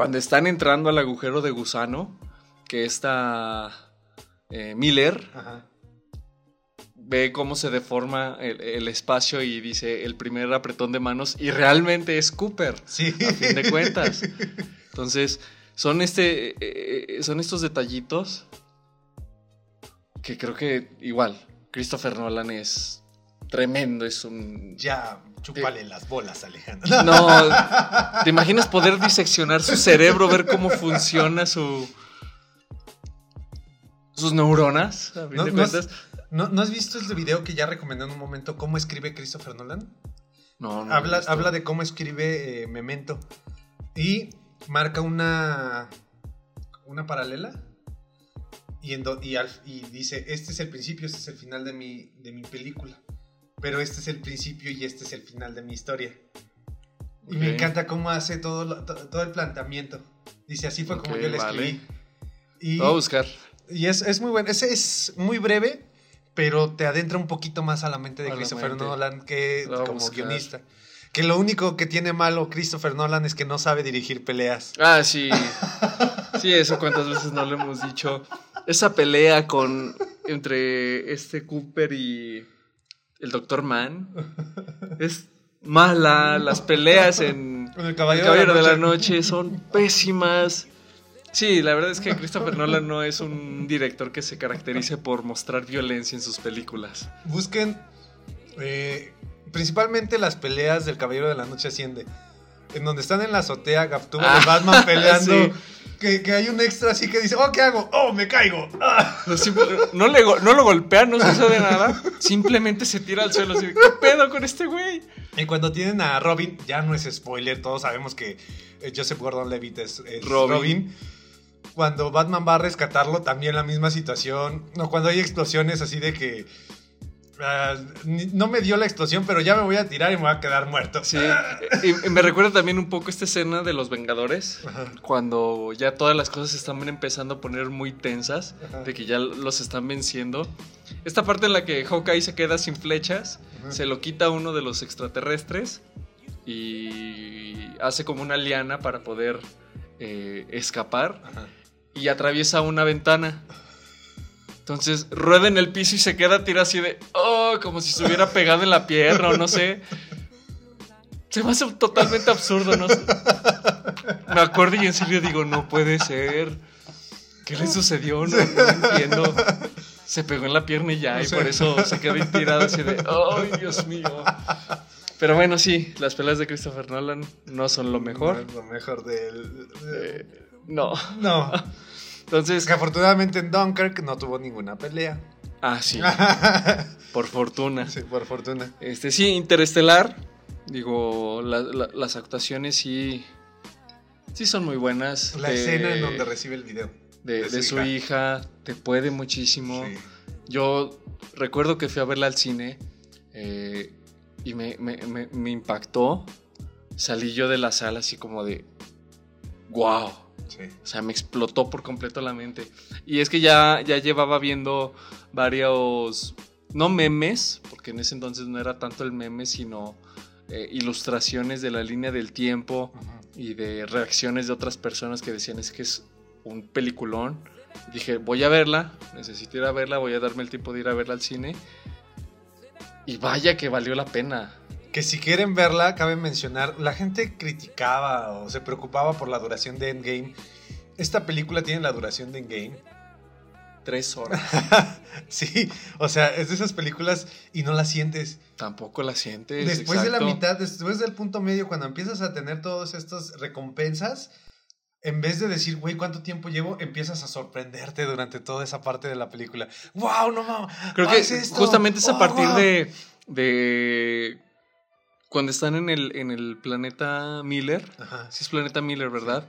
Cuando están entrando al agujero de gusano, que está eh, Miller Ajá. ve cómo se deforma el, el espacio y dice el primer apretón de manos, y realmente es Cooper, Sí. a fin de cuentas. Entonces, son, este, eh, eh, son estos detallitos que creo que igual, Christopher Nolan es tremendo, es un... Ya, chúpale las bolas, Alejandro. No, ¿te imaginas poder diseccionar su cerebro, ver cómo funciona su... sus neuronas? A fin No, de no has- cuentas? ¿No, ¿No has visto el video que ya recomendé en un momento cómo escribe Christopher Nolan? No, no. habla, de cómo escribe eh, Memento y marca una, una paralela y, en do- y, al- y dice, este es el principio, este es el final de mi, de mi película, pero este es el principio y este es el final de mi historia. Y me encanta cómo hace todo, todo el planteamiento. Dice, así fue como Ok, yo le vale. escribí. Y, Lo voy a buscar. y es, es muy bueno. Ese es muy breve, pero te adentra un poquito más a la mente de A Christopher mente. Nolan que como guionista. Que lo único que tiene malo Christopher Nolan es que no sabe dirigir peleas. Ah, sí. Sí, eso cuántas veces no lo hemos dicho. Esa pelea con entre este Cooper y el Doctor Mann es mala. Las peleas en el El Caballero, de, la de la Noche. Son pésimas. Sí, la verdad es que Christopher Nolan no es un director que se caracterice por mostrar violencia en sus películas. Busquen eh, principalmente las peleas del Caballero de la Noche Asciende. en donde están en la azotea Gaptuba Ah, de Batman peleando. sí. Que, que hay un extra así que dice, oh, ¿qué hago? Oh, me caigo. Ah. No, simple- no le no lo golpean, no sucede nada. Simplemente se tira al suelo así. ¿Qué pedo con este güey? Y cuando tienen a Robin, ya no es spoiler, todos sabemos que eh, Joseph Gordon-Levitt es, es Robin. Robin. Cuando Batman va a rescatarlo, también la misma situación. No, cuando hay explosiones así de que no me dio la explosión, pero ya me voy a tirar y me voy a quedar muerto. Sí. Y, y me recuerda también un poco esta escena de los Vengadores. Ajá. Cuando ya todas las cosas se están empezando a poner muy tensas. Ajá. De que ya los están venciendo. Esta parte en la que Hawkeye se queda sin flechas. Ajá. Se lo quita uno de los extraterrestres. Y hace como una liana para poder eh, escapar. Y atraviesa una ventana. Entonces rueda en el piso y se queda tirado así de, oh, como si se hubiera pegado en la pierna o no sé. Se me hace totalmente absurdo, ¿no? Me acuerdo y en serio digo, no puede ser. ¿Qué le sucedió? No, no entiendo. Se pegó en la pierna y ya, y por eso se quedó tirado así de, ay, Dios mío. Pero bueno, sí, las peleas de Christopher Nolan no son lo mejor. No, Lo mejor del. Eh, no. No. Entonces, Que afortunadamente en Dunkirk no tuvo ninguna pelea. ah, sí, por fortuna. sí, por fortuna. Este, sí, Interestelar. Digo, la- la- las actuaciones sí. Sí son muy buenas. La de- escena en donde recibe el video. de, de de su hija. Te puede muchísimo. Sí. Yo recuerdo que fui a verla al cine eh, y me, me- me- me impactó. Salí yo de la sala así como de. ¡Wow! Sí. O sea, me explotó por completo la mente. Y es que ya, ya llevaba viendo varios, no memes, porque en ese entonces no era tanto el meme, sino eh, ilustraciones de la línea del tiempo Ajá. y de reacciones de otras personas que decían es que es un peliculón. Dije, voy a verla, necesito ir a verla, voy a darme el tiempo de ir a verla al cine. Y vaya que valió la pena. Que si quieren verla, cabe mencionar, la gente criticaba o se preocupaba por la duración de Endgame. Esta película tiene la duración de Endgame. Tres horas. sí, o sea, es de esas películas y no la sientes. Tampoco la sientes. Después de la exacto. mitad, después del punto medio, cuando empiezas a tener todas estas recompensas, en vez de decir, güey, ¿cuánto tiempo llevo? Empiezas a sorprenderte durante toda esa parte de la película. ¡Wow! No mames. Creo que justamente es a Oh, partir wow". de, de cuando están en el, en el planeta Miller. Ajá. Sí es planeta Miller, ¿verdad?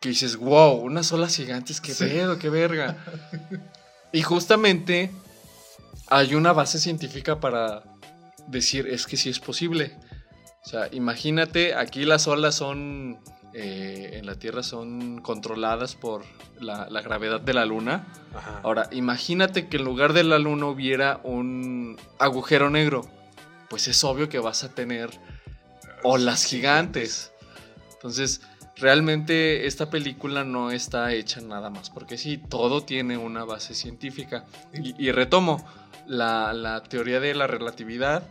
Que dices, wow, unas olas gigantes, qué Sí. pedo, qué verga. y justamente hay una base científica para decir, es que sí es posible. O sea, imagínate, aquí las olas son, eh, en la Tierra son controladas por la, la gravedad de la Luna. Ajá. Ahora, imagínate que en lugar de la luna hubiera un agujero negro. Pues es obvio que vas a tener olas gigantes. Entonces, realmente esta película no está hecha nada más. Porque sí, todo tiene una base científica. Y, y retomo, la, la teoría de la relatividad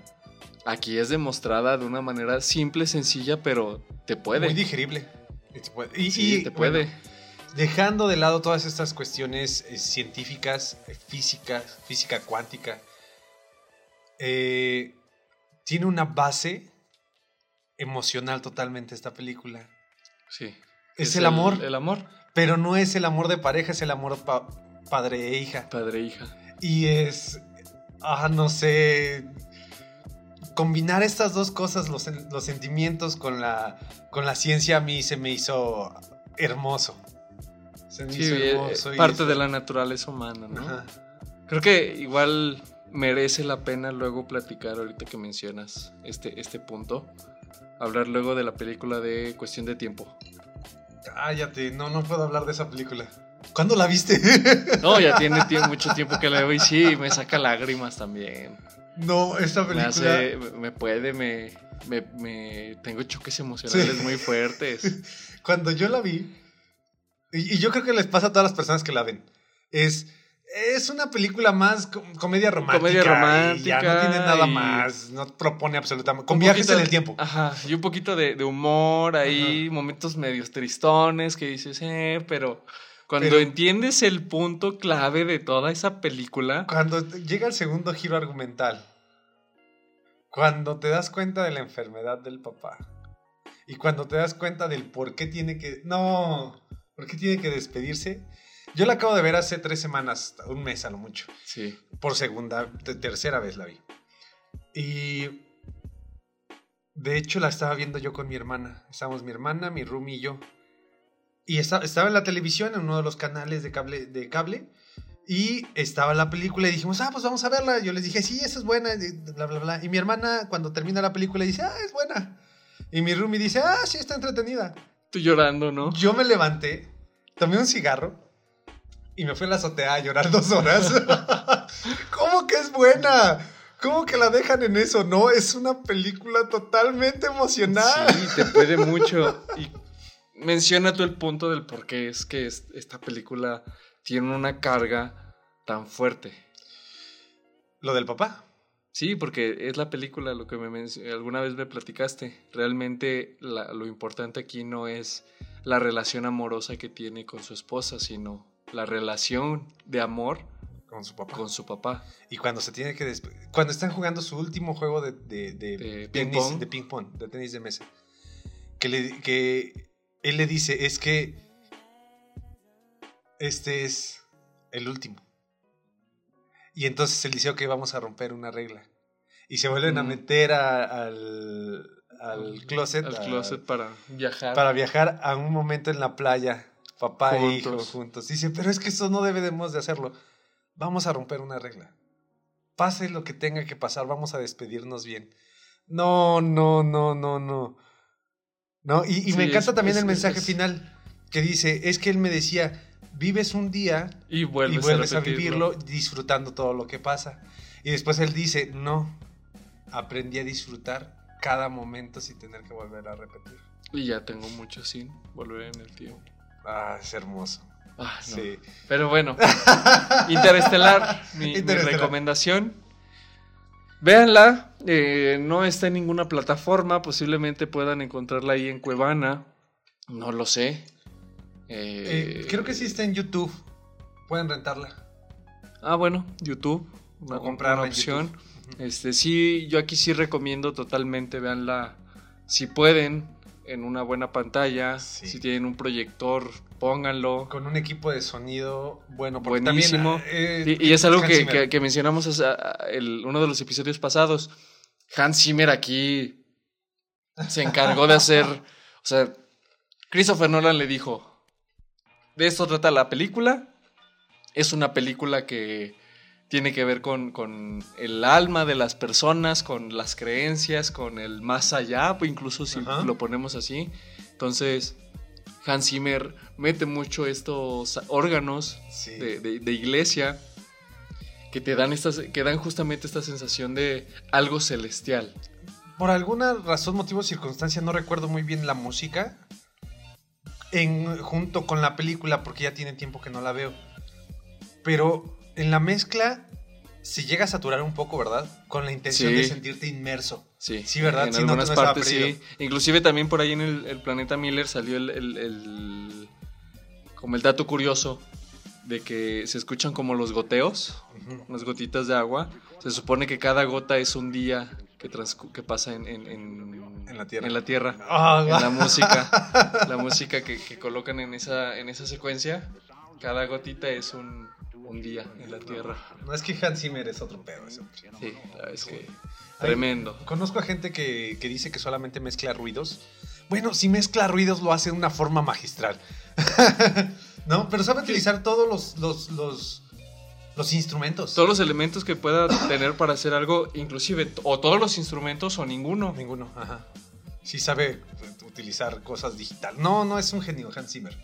aquí es demostrada de una manera simple, sencilla, pero te puede. Muy digerible. Y Sí, y, te puede. bueno, dejando de lado todas estas cuestiones eh, científicas, eh, físicas, física cuántica, eh, tiene una base emocional totalmente esta película. Sí. Es, el, amor, El amor, pero no es el amor de pareja, es el amor pa- padre e hija. padre e hija. Y es, ah, no sé, combinar estas dos cosas, los, sen- los sentimientos con la, con la ciencia a mí se me hizo hermoso. Se me Sí, hizo eh, hermoso. y parte es- de la naturaleza humana, ¿no? Ajá. Creo que igual merece la pena luego platicar ahorita que mencionas este, este punto. Hablar luego de la película de Cuestión de Tiempo. Cállate, no, no puedo hablar de esa película. ¿Cuándo la viste? No, ya tiene tie- mucho tiempo que la veo y sí, me saca lágrimas también. no, esta Me película... hace, me- me puede, me, me, me- tengo choques emocionales Sí. muy fuertes. Cuando yo la vi, y, y yo creo que les pasa a todas las personas que la ven, es, es una película más com- comedia romántica. Comedia y ya romántica no tiene nada y- más, no propone absolutamente. Con Un viajes en el tiempo. Ajá, y un poquito de, de humor ahí, momentos medios tristones que dices, eh, pero cuando Pero- entiendes el punto clave de toda esa película, Cuando llega el segundo giro argumental, cuando te das cuenta de la enfermedad del papá, Y cuando te das cuenta del por qué tiene que. No, por qué tiene que despedirse. Yo la acabo de ver hace tres semanas, un mes a lo mucho. Sí. Por segunda, te- tercera vez la vi. Y. De hecho, la estaba viendo yo con mi hermana. Estábamos mi hermana, mi roomie y yo. Y esta- estaba en la televisión, en uno de los canales de cable, de cable. Y estaba la película y dijimos, ah, pues vamos a verla. Yo les dije, sí, esa es buena, y bla, bla, bla. Y mi hermana, cuando termina la película, dice, ah, es buena. Y mi roomie dice, ah, sí, está entretenida. Tú llorando, ¿no? Yo me levanté, tomé un cigarro y me fui a la azotea a llorar dos horas. ¿Cómo que es buena? ¿Cómo que la dejan en eso? No, es una película totalmente emocional. Sí, te puede mucho. Y menciona tú el punto del por qué es que es- esta película tiene una carga tan fuerte. Lo del papá. Sí, porque es la película lo que me alguna vez me platicaste. Realmente la- lo importante aquí no es la relación amorosa que tiene con su esposa, sino la relación de amor Con su papá. con su papá. Y cuando se tiene que Cuando están jugando su último juego de, de, de De tenis, ping-pong. de ping pong, de tenis de mesa. Que, le, que él le dice, es que este es el último. Y entonces él dice, ok, vamos a romper una regla. Y se vuelven a meter a- al, al closet, Al a- closet para viajar. para viajar a un momento en la playa, papá e hijo Juntos. Dice, pero es que eso no debemos de hacerlo. Vamos a romper una regla. Pase lo que tenga que pasar, vamos a despedirnos bien. No, no, no, no, no. No, y, y Sí, me encanta es- también es- el mensaje es- final que dice, es que él me decía, vives un día y vuelves, y vuelves a, repetirlo. vivirlo disfrutando todo lo que pasa. Y después él dice, no, aprendí a disfrutar cada momento sin tener que volver a repetir. Y ya tengo mucho sin volver en el tiempo. Ah, es hermoso. Ah, no. Sí. Pero bueno, Interestelar, mi, recomendación. Véanla, eh, no está en ninguna plataforma, posiblemente puedan encontrarla ahí en Cuevana, no lo sé. Eh, Eh, creo que sí está en YouTube. Pueden rentarla. Ah, bueno, YouTube, una, O comprarla una en opción. YouTube. Este, sí, yo aquí sí recomiendo totalmente, véanla, si pueden, en una buena pantalla, Sí. si tienen un proyector, pónganlo. Con un equipo de sonido bueno. porque Buenísimo. también, eh, Y, y es algo que, que- que mencionamos a- el, uno de los episodios pasados. Hans Zimmer aquí se encargó de hacer. O sea, Christopher Nolan le dijo: De esto trata la película. Es una película que tiene que ver con, con el alma de las personas, con las creencias, con el más allá, pues incluso si Ajá. lo ponemos así. Entonces, Hans Zimmer mete mucho estos órganos Sí. de, de- de iglesia que te dan estas, que dan justamente esta sensación de algo celestial. Por alguna razón, motivo, circunstancia, no recuerdo muy bien la música. En, junto con la película, porque ya tiene tiempo que no la veo. Pero en la mezcla se llega a saturar un poco, ¿verdad? Con la intención Sí. de sentirte inmerso. Sí, Sí, ¿verdad? En algunas no partes sí. Inclusive también por ahí en el, el planeta Miller salió el, el- el- como el dato curioso de que se escuchan como los goteos, unas gotitas de agua. Se supone que cada gota es un día que, que pasa en, en- en- En la Tierra. en la Tierra. Ah, en la música, la música que, que colocan en esa, en esa secuencia, cada gotita es un, un día en la tierra. No es que Hans Zimmer es otro pedo. ese. Sí, es que Ay, tremendo. Conozco a gente que, que dice que solamente mezcla ruidos. Bueno, si mezcla ruidos lo hace de una forma magistral. ¿No? Pero sabe utilizar todos los, los, los, los instrumentos. Todos los elementos que pueda tener para hacer algo, inclusive, o todos los instrumentos o ninguno. Ninguno, ajá. Sí sabe utilizar cosas digital. No, no es un genio Hans Zimmer.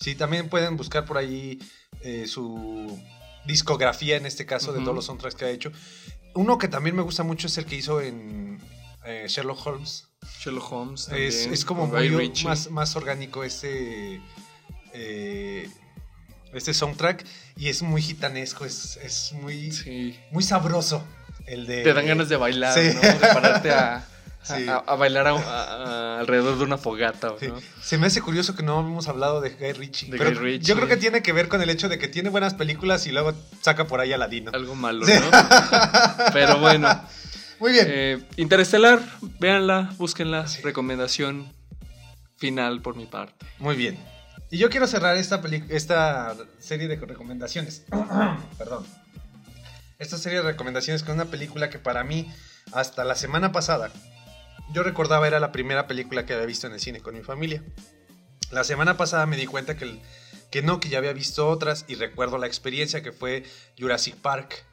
Sí, también pueden buscar por ahí eh, su discografía, en este caso, de todos los soundtracks que ha hecho. Uno que también me gusta mucho es el que hizo en eh, Sherlock Holmes. Sherlock Holmes. Es, también, es como muy más, más orgánico este, eh, este soundtrack y es muy gitanesco, es, es muy, Sí. muy sabroso. El de, Te dan ganas de bailar, Sí. ¿no? De pararte a- Sí. a- a bailar a- alrededor de una fogata, Sí. ¿no? Se me hace curioso que no hemos hablado de Guy Ritchie. De pero Guy Ritchie. Yo creo que tiene que ver con el hecho de que tiene buenas películas y luego saca por ahí a Ladino. Algo malo, ¿no? Pero bueno. Muy bien. Eh, Interestelar, véanla, búsquenla, recomendación final por mi parte. Muy bien. Y yo quiero cerrar esta, esta serie de recomendaciones. Perdón. Esta serie de recomendaciones con una película que para mí, hasta la semana pasada, yo recordaba era la primera película que había visto en el cine con mi familia. La semana pasada me di cuenta que, que no, que ya había visto otras y recuerdo la experiencia que fue Jurassic Park.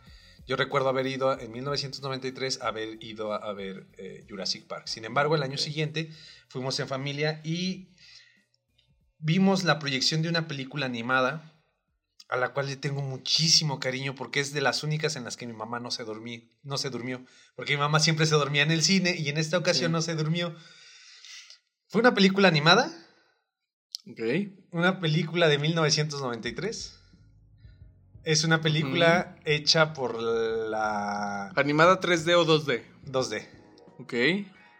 Yo recuerdo haber ido en 1993, haber ido a, ver eh, Jurassic Park. Sin embargo, el año siguiente fuimos en familia y vimos la proyección de una película animada a la cual le tengo muchísimo cariño porque es de las únicas en las que mi mamá no se, dormí, no se durmió. Porque mi mamá siempre se dormía en el cine y en esta ocasión no se durmió. Fue una película animada. Ok. Una película de 1993. Es una película hecha por la... ¿Animada 3D o 2D? 2D. Ok.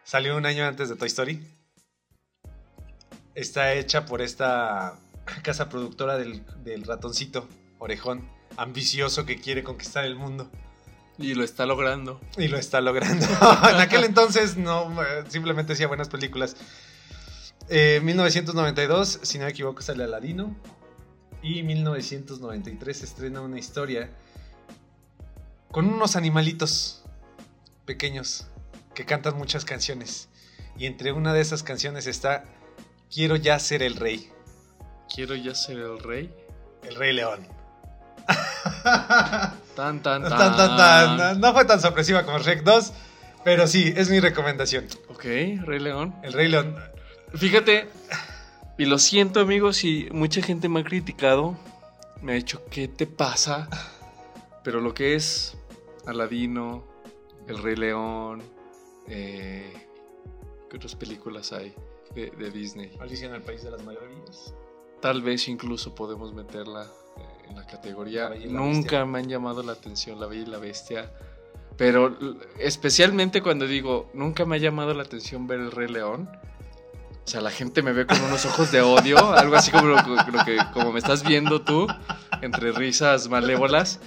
Salió un año antes de Toy Story. Está hecha por esta casa productora del, ratoncito, orejón, ambicioso que quiere conquistar el mundo. Y lo está logrando. Y lo está logrando. en aquel entonces no, simplemente hacía buenas películas. 1992, eh, si no me equivoco, sale Aladino. Y 1993 se estrena una historia con unos animalitos pequeños que cantan muchas canciones. Y entre una de esas canciones está Quiero ya ser el rey. Quiero ya ser el rey. El rey león. Tan, tan, tan. tan, tan, No fue tan sorpresiva como Shrek 2, pero sí, es mi recomendación. Ok, Rey León. El Rey León. Fíjate, y lo siento amigos, y mucha gente me ha criticado, me ha dicho, ¿qué te pasa? Pero lo que es Aladino, El Rey León, eh, ¿qué otras películas hay de, de Disney? Alicia en el País de las Maravillas. Tal vez incluso podemos meterla eh, en la categoría. Nunca me han llamado la atención La Bella y la Bestia. Pero especialmente cuando digo, nunca me ha llamado la atención ver el Rey León. O sea, la gente me ve con unos ojos de odio, algo así como lo, que como me estás viendo tú, entre risas malévolas.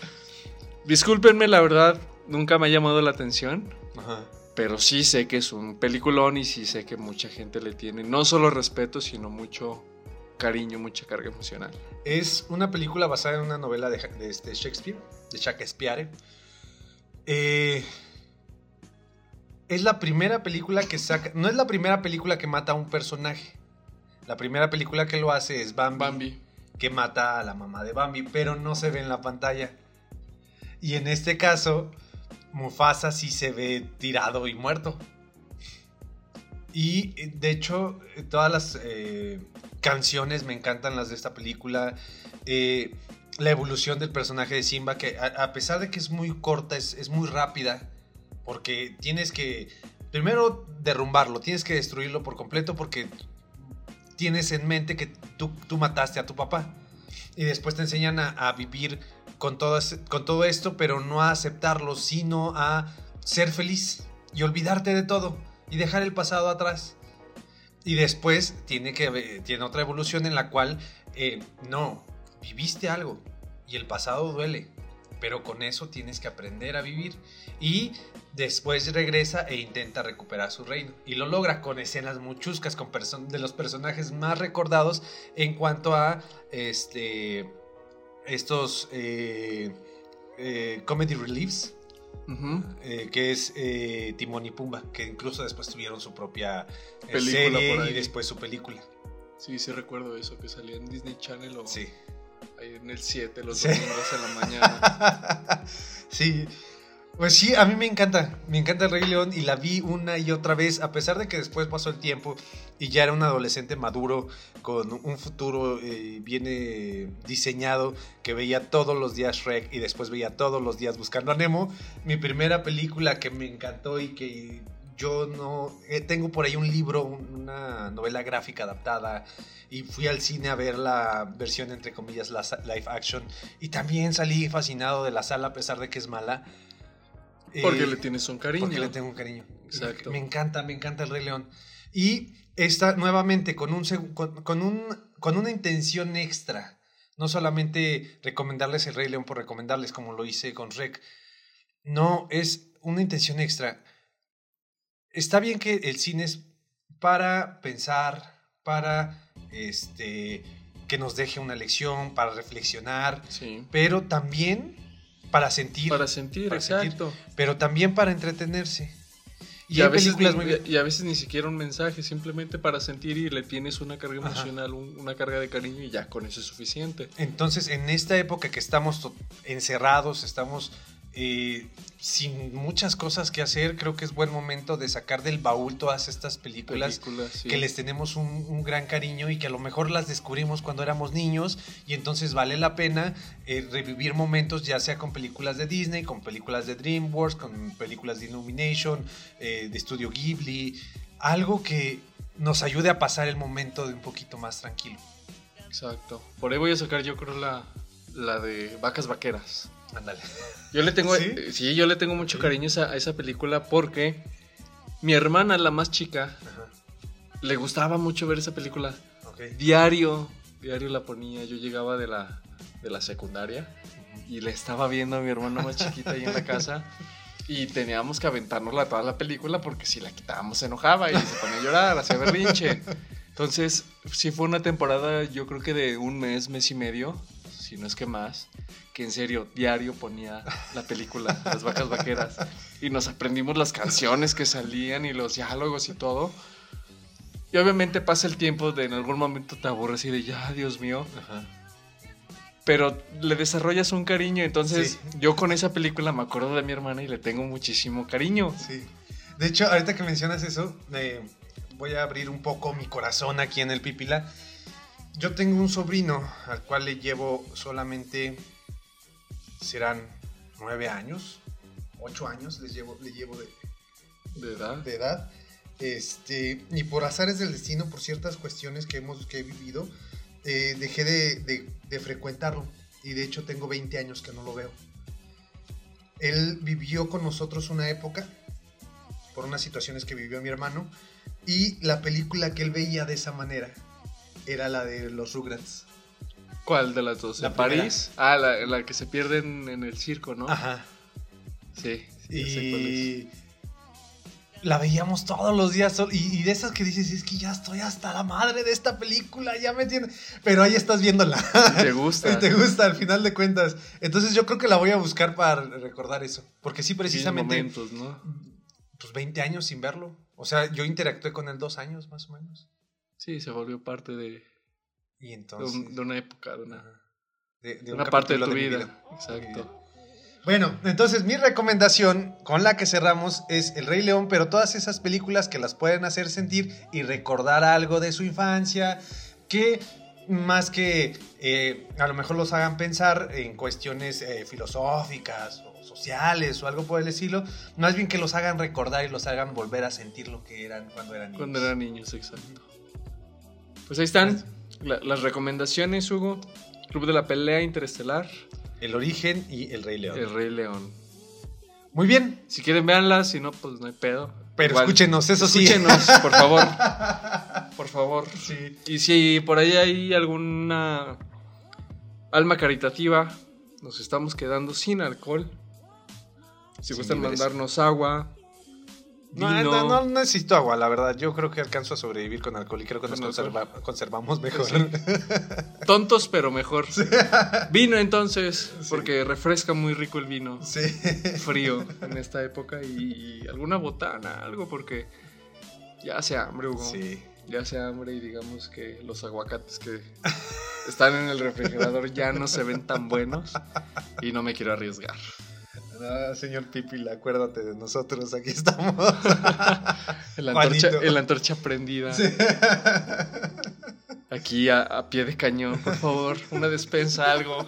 Discúlpenme, la verdad, nunca me ha llamado la atención. Pero sí sé que es un peliculón y sí sé que mucha gente le tiene no solo respeto, sino mucho cariño, mucha carga emocional. Es una película basada en una novela de, este Shakespeare, de Shakespeare. Eh, es la primera película que saca. No es la primera película que mata a un personaje. La primera película que lo hace es Bambi, Bambi. Que mata a la mamá de Bambi, pero no se ve en la pantalla. Y en este caso, Mufasa sí se ve tirado y muerto. Y de hecho, todas las eh, canciones me encantan las de esta película. Eh, la evolución del personaje de Simba, que a, pesar de que es muy corta, es, muy rápida. Porque tienes que, primero, derrumbarlo, tienes que destruirlo por completo porque tienes en mente que tú, tú mataste a tu papá. Y después te enseñan a, vivir con, con todo esto, pero no a aceptarlo, sino a ser feliz y olvidarte de todo y dejar el pasado atrás. Y después tiene, que, tiene otra evolución en la cual, eh, no, viviste algo y el pasado duele, pero con eso tienes que aprender a vivir. Y después regresa e intenta recuperar su reino. Y lo logra con escenas muchuscas, con de los personajes más recordados en cuanto a este, estos eh, eh, comedy reliefs eh, que es eh, Timón y Pumba, que incluso después tuvieron su propia eh, película serie y después su película. Sí, sí recuerdo eso, que salía en Disney Channel o sí. ahí en el 7 los domingos en la mañana. sí, pues sí, a mí me encanta, me encanta el Rey León y la vi una y otra vez, a pesar de que después pasó el tiempo y ya era un adolescente maduro con un futuro eh, bien eh, diseñado que veía todos los días Shrek y después veía todos los días Buscando a Nemo. Mi primera película que me encantó y que yo no... Eh, tengo por ahí un libro, una novela gráfica adaptada y fui al cine a ver la versión entre comillas la live action y también salí fascinado de la sala a pesar de que es mala porque eh, le tienes un cariño. Porque le tengo un cariño. Exacto. Me encanta, me encanta el Rey León. Y está nuevamente con, un, con, un, con una intención extra. No solamente recomendarles el Rey León por recomendarles como lo hice con Rec. No, es una intención extra. Está bien que el cine es para pensar, para este, que nos deje una lección, para reflexionar, Sí. pero también para sentir, Para sentir, Para sentir. exacto. pero también para entretenerse. Y, a hay veces películas ni, muy bien- y a veces ni siquiera un mensaje, simplemente para sentir y le tienes una carga emocional, un- una carga de cariño y ya con eso es suficiente. Entonces, en esta época que estamos encerrados, estamos eh, sin muchas cosas que hacer, creo que es buen momento de sacar del baúl todas estas películas Películas, sí. que les tenemos un, un gran cariño y que a lo mejor las descubrimos cuando éramos niños y entonces vale la pena eh, revivir momentos ya sea con películas de Disney, con películas de DreamWorks, con películas de Illumination, eh, de Studio Ghibli, algo que nos ayude a pasar el momento de un poquito más tranquilo. Exacto. Por ahí voy a sacar yo creo la, la de Vacas Vaqueras. Ándale. Yo le tengo, ¿Sí? eh, ¿Sí? yo le tengo mucho Sí. cariño a esa, a esa película porque mi hermana, la más chica, Ajá, le gustaba mucho ver esa película. ok. Diario, diario la ponía. Yo llegaba de la, de la secundaria y le estaba viendo a mi hermana más chiquita ahí en la casa. Y teníamos que aventárnosla toda la película porque si la quitábamos se enojaba y se ponía a llorar, hacía berrinche. Entonces, sí fue una temporada, yo creo que de un mes, mes y medio, si no es que más, que en serio, diario ponía la película, Las Vacas Vaqueras. Y nos aprendimos las canciones que salían y los diálogos y todo. Y obviamente pasa el tiempo de en algún momento te aburres y de ya, Dios mío. Ajá. Pero le desarrollas un cariño. Entonces, Sí. yo con esa película me acuerdo de mi hermana y le tengo muchísimo cariño. Sí. De hecho, ahorita que mencionas eso, eh, voy a abrir un poco mi corazón aquí en el Pipila. Yo tengo un sobrino al cual le llevo solamente, serán nueve años, ocho años les llevo, le llevo de, De edad. de edad. Este, y por azares del destino, por ciertas cuestiones que hemos que he vivido, eh, dejé de, de- de frecuentarlo. Y de hecho tengo 20 años que no lo veo. Él vivió con nosotros una época, por unas situaciones que vivió mi hermano, y la película que él veía de esa manera era la de los Rugrats. ¿Cuál de las dos? La ¿En. París? Ah, la, la que se pierden en el circo, ¿no? Ajá. Sí. sí, ya sé cuál es. Y la veíamos todos los días. Y, y de esas que dices, es que ya estoy hasta la madre de esta película, ya me tiene. Pero ahí estás viéndola. ¿Te gusta? Y te gusta al final de cuentas. Entonces yo creo que la voy a buscar para recordar eso. Porque sí, precisamente, Momentos, ¿no? pues 20 años sin verlo. O sea, yo interactué con él dos años más o menos. Sí, se volvió parte de, Y de, entonces... un- de una época, de una, de- de de un una parte de tu vida. Exacto. Bueno, entonces mi recomendación con la que cerramos es El Rey León, pero todas esas películas que las pueden hacer sentir y recordar algo de su infancia, que más que eh, a lo mejor los hagan pensar en cuestiones eh, filosóficas o sociales o algo por el estilo, más bien que los hagan recordar y los hagan volver a sentir lo que eran cuando eran niños. Cuando eran niños, exacto. Pues ahí están la- las recomendaciones, Hugo. Club de la Pelea Interestelar, El origen y El Rey León. El Rey León. Muy bien, Si quieren, véanlas, si no, pues no hay pedo. pero Igual, escúchenos, eso sí. Escúchenos, por favor. Por favor. Sí. Y si por ahí hay alguna alma caritativa, nos estamos quedando sin alcohol. Si gustan mandarnos agua, No, no, no necesito agua, la verdad. Yo creo que alcanzo a sobrevivir con alcohol y creo que nos conserva- conservamos mejor. tontos pero mejor. Vino entonces, porque refresca muy rico el vino. Sí. Frío en esta época y, y alguna botana, algo porque ya hace hambre, Hugo. Sí. Ya hace hambre y digamos que los aguacates que están en el refrigerador ya no se ven tan buenos y no me quiero arriesgar. No, señor Pipila, acuérdate de nosotros, aquí estamos. En la antorcha, la antorcha prendida. Sí. Aquí a, a pie de cañón, por favor. Una despensa, algo.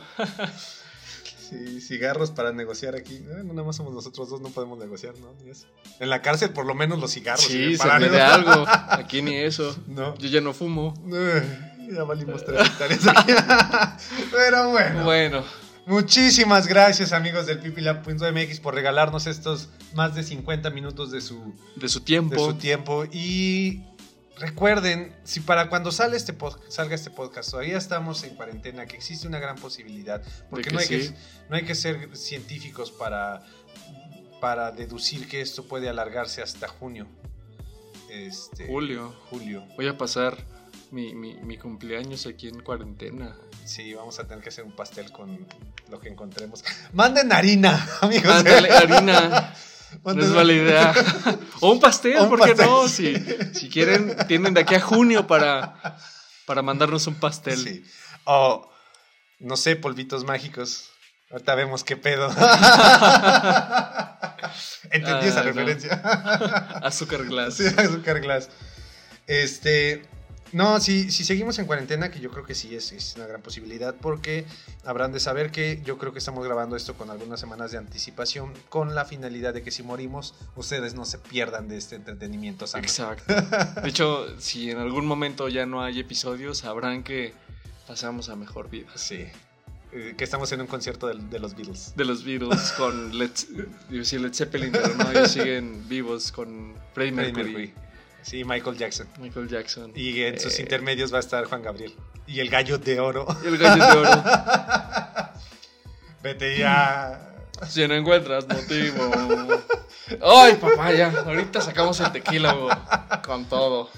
Sí, cigarros para negociar aquí. No, nada más somos nosotros dos, no podemos negociar, ¿no? Ni eso. En la cárcel, por lo menos los cigarros. Sí, sirven se me de algo. Aquí ni eso. No. Yo ya no fumo. Ay, Ya valimos tres hectáreas aquí. Pero bueno. Bueno, Muchísimas gracias, amigos del pipila.mx, por regalarnos estos más de 50 minutos de su, de su de tiempo. su tiempo. Y recuerden, si para cuando sale este salga este podcast todavía estamos en cuarentena, que existe una gran posibilidad, porque que no, hay sí. que, no hay que ser científicos para, para deducir que esto puede alargarse hasta junio. Este, Julio. Julio. Voy a pasar mi, mi, mi cumpleaños aquí en cuarentena. Sí, vamos a tener que hacer un pastel con lo que encontremos. Manden harina, amigos. Ándale, harina. No es mala idea. O un pastel, ¿por qué no? Si, si quieren, tienen de aquí a junio para, para mandarnos un pastel. Sí. O, no sé, polvitos mágicos. Ahorita vemos qué pedo. Entendí esa Ah, no. referencia. Azúcar glass. Sí, azúcar glass. Este. No, si, si seguimos en cuarentena, que yo creo que sí es, es una gran posibilidad, porque habrán de saber que yo creo que estamos grabando esto con algunas semanas de anticipación, con la finalidad de que si morimos, ustedes no se pierdan de este entretenimiento sano. Exacto. De hecho, si en algún momento ya no hay episodios, sabrán que pasamos a mejor vida. Sí. Eh, Que estamos en un concierto de, los Beatles. De los Beatles con Led, Led Zeppelin, pero no, ellos siguen vivos con Freddie Freddie Mercury, Mercury. Sí, Michael Jackson. Michael Jackson. Y en sus Eh, intermedios va a estar Juan Gabriel. Y el gallo de oro. y el gallo de oro. Vete ya. Si no encuentras motivo. Ay, papá, ya. Ahorita sacamos el tequila güey, con todo.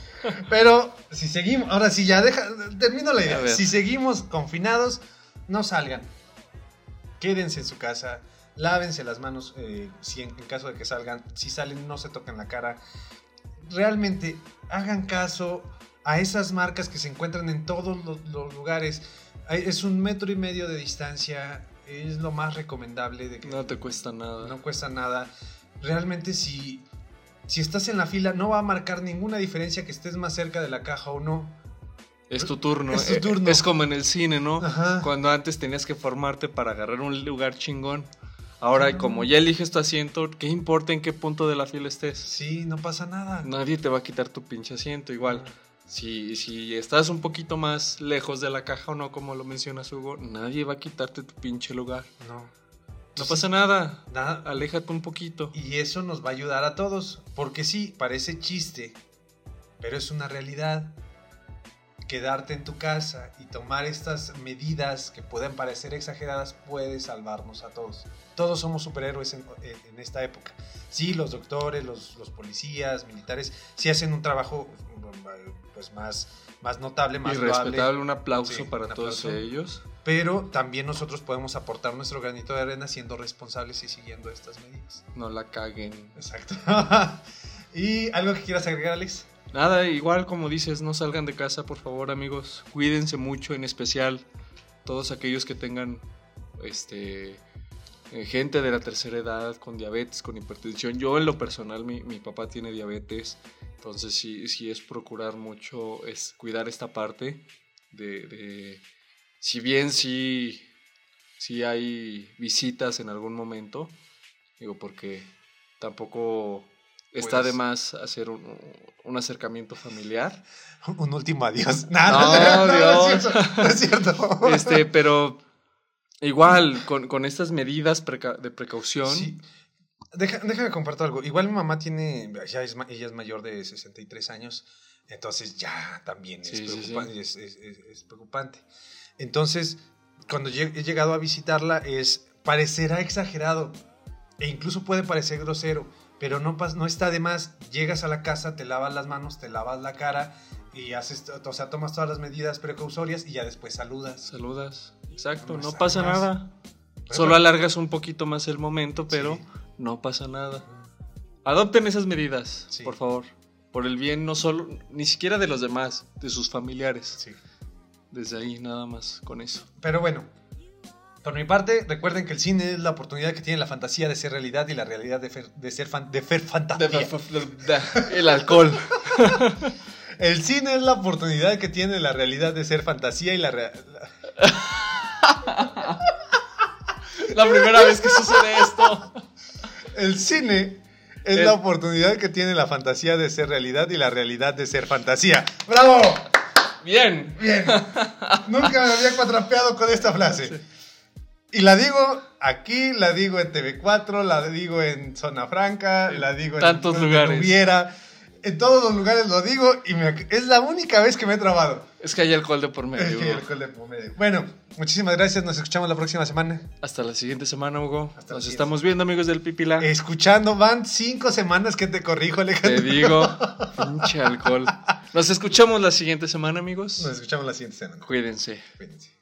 Pero si seguimos, ahora sí, ya deja, termino la idea. Si seguimos confinados, no salgan. Quédense en su casa, lávense las manos eh, si en, en caso de que salgan. Si salen, no se toquen la cara. Realmente hagan caso a esas marcas que se encuentran en todos los, los lugares. Es un metro y medio de distancia, es lo más recomendable de que No te cuesta nada. no cuesta nada. Realmente si, si estás en la fila no va a marcar ninguna diferencia que estés más cerca de la caja o no. Es tu turno. Es tu eh, turno. Es como en el cine, ¿no? Ajá. Cuando antes tenías que formarte para agarrar un lugar chingón. Ahora, Ah. como ya eliges tu asiento, ¿qué importa en qué punto de la fila estés? Sí, no pasa nada. Nadie te va a quitar tu pinche asiento. Igual, si, si estás un poquito más lejos de la caja o no, como lo mencionas Hugo, nadie va a quitarte tu pinche lugar. No. No pasa nada. Nada. Aléjate un poquito. Y eso nos va a ayudar a todos. Porque sí, parece chiste, pero es una realidad. Quedarte en tu casa y tomar estas medidas que pueden parecer exageradas puede salvarnos a todos. Todos somos superhéroes en, en- esta época. Sí, los doctores, los, los policías, militares, sí hacen un trabajo pues más, más notable, más Y respetable, un aplauso Sí, para un todos aplauso. ellos. Pero también nosotros podemos aportar nuestro granito de arena siendo responsables y siguiendo estas medidas. No la caguen. Exacto. ¿Y algo que quieras agregar, Alex? Nada, igual como dices, no salgan de casa, por favor, amigos. Cuídense mucho, en especial todos aquellos que tengan este eh, gente de la tercera edad con diabetes, con hipertensión. Yo en lo personal, mi, mi papá tiene diabetes, entonces sí, sí es procurar mucho, es cuidar esta parte de, de- si bien sí, sí hay visitas en algún momento, digo porque tampoco está de Puedes. más hacer un, un acercamiento familiar. Un último adiós. No, no, no, Dios. es cierto. No es cierto. Este, pero igual, con, con estas medidas preca- de precaución, Sí. Deja- déjame compartir algo. Igual mi mamá tiene, ya es, ella es mayor de 63 años, entonces ya también es, Sí, sí, sí. es- es- preocupante. Entonces, cuando he llegado a visitarla, es parecerá exagerado e incluso puede parecer grosero, pero no, no está de más. Llegas a la casa, te lavas las manos, te lavas la cara y haces, o sea, tomas todas las medidas precausorias y ya después saludas. saludas. Exacto, No pasa nada. Pero- Solo alargas un poquito más el momento, pero Sí. no pasa nada. Adopten esas medidas, Sí. por favor. Por el bien no solo, ni siquiera de los demás, de sus familiares. Sí. Desde ahí nada más con eso. Pero bueno, por mi parte, recuerden que el cine es la oportunidad que tiene la fantasía de ser realidad y la realidad de, fer- de ser fan- de fer fantasía. El alcohol. El cine es la oportunidad que tiene la realidad de ser fantasía y la rea- la- primera vez que sucede esto. El cine es El- la oportunidad que tiene la fantasía de ser realidad y la realidad de ser fantasía. ¡Bravo! Bien. Bien. Nunca me había cuatrapeado con esta frase. Y la digo aquí, la digo en TV4, la digo en Zona Franca, la digo en Tantos lugares. hubiera. En todos los lugares lo digo y me- es la única vez que me he trabado. Es que hay alcohol de por Es medio. que hay alcohol de por medio. Bueno, muchísimas gracias. Nos escuchamos la próxima semana. Hasta la siguiente semana, Hugo. Hasta Nos estamos viendo, amigos del Pipila. Escuchando, van cinco semanas que te corrijo, Alejandro. Te digo, pinche alcohol. Nos escuchamos la siguiente semana, amigos. Nos escuchamos la siguiente semana. Cuídense. Cuídense.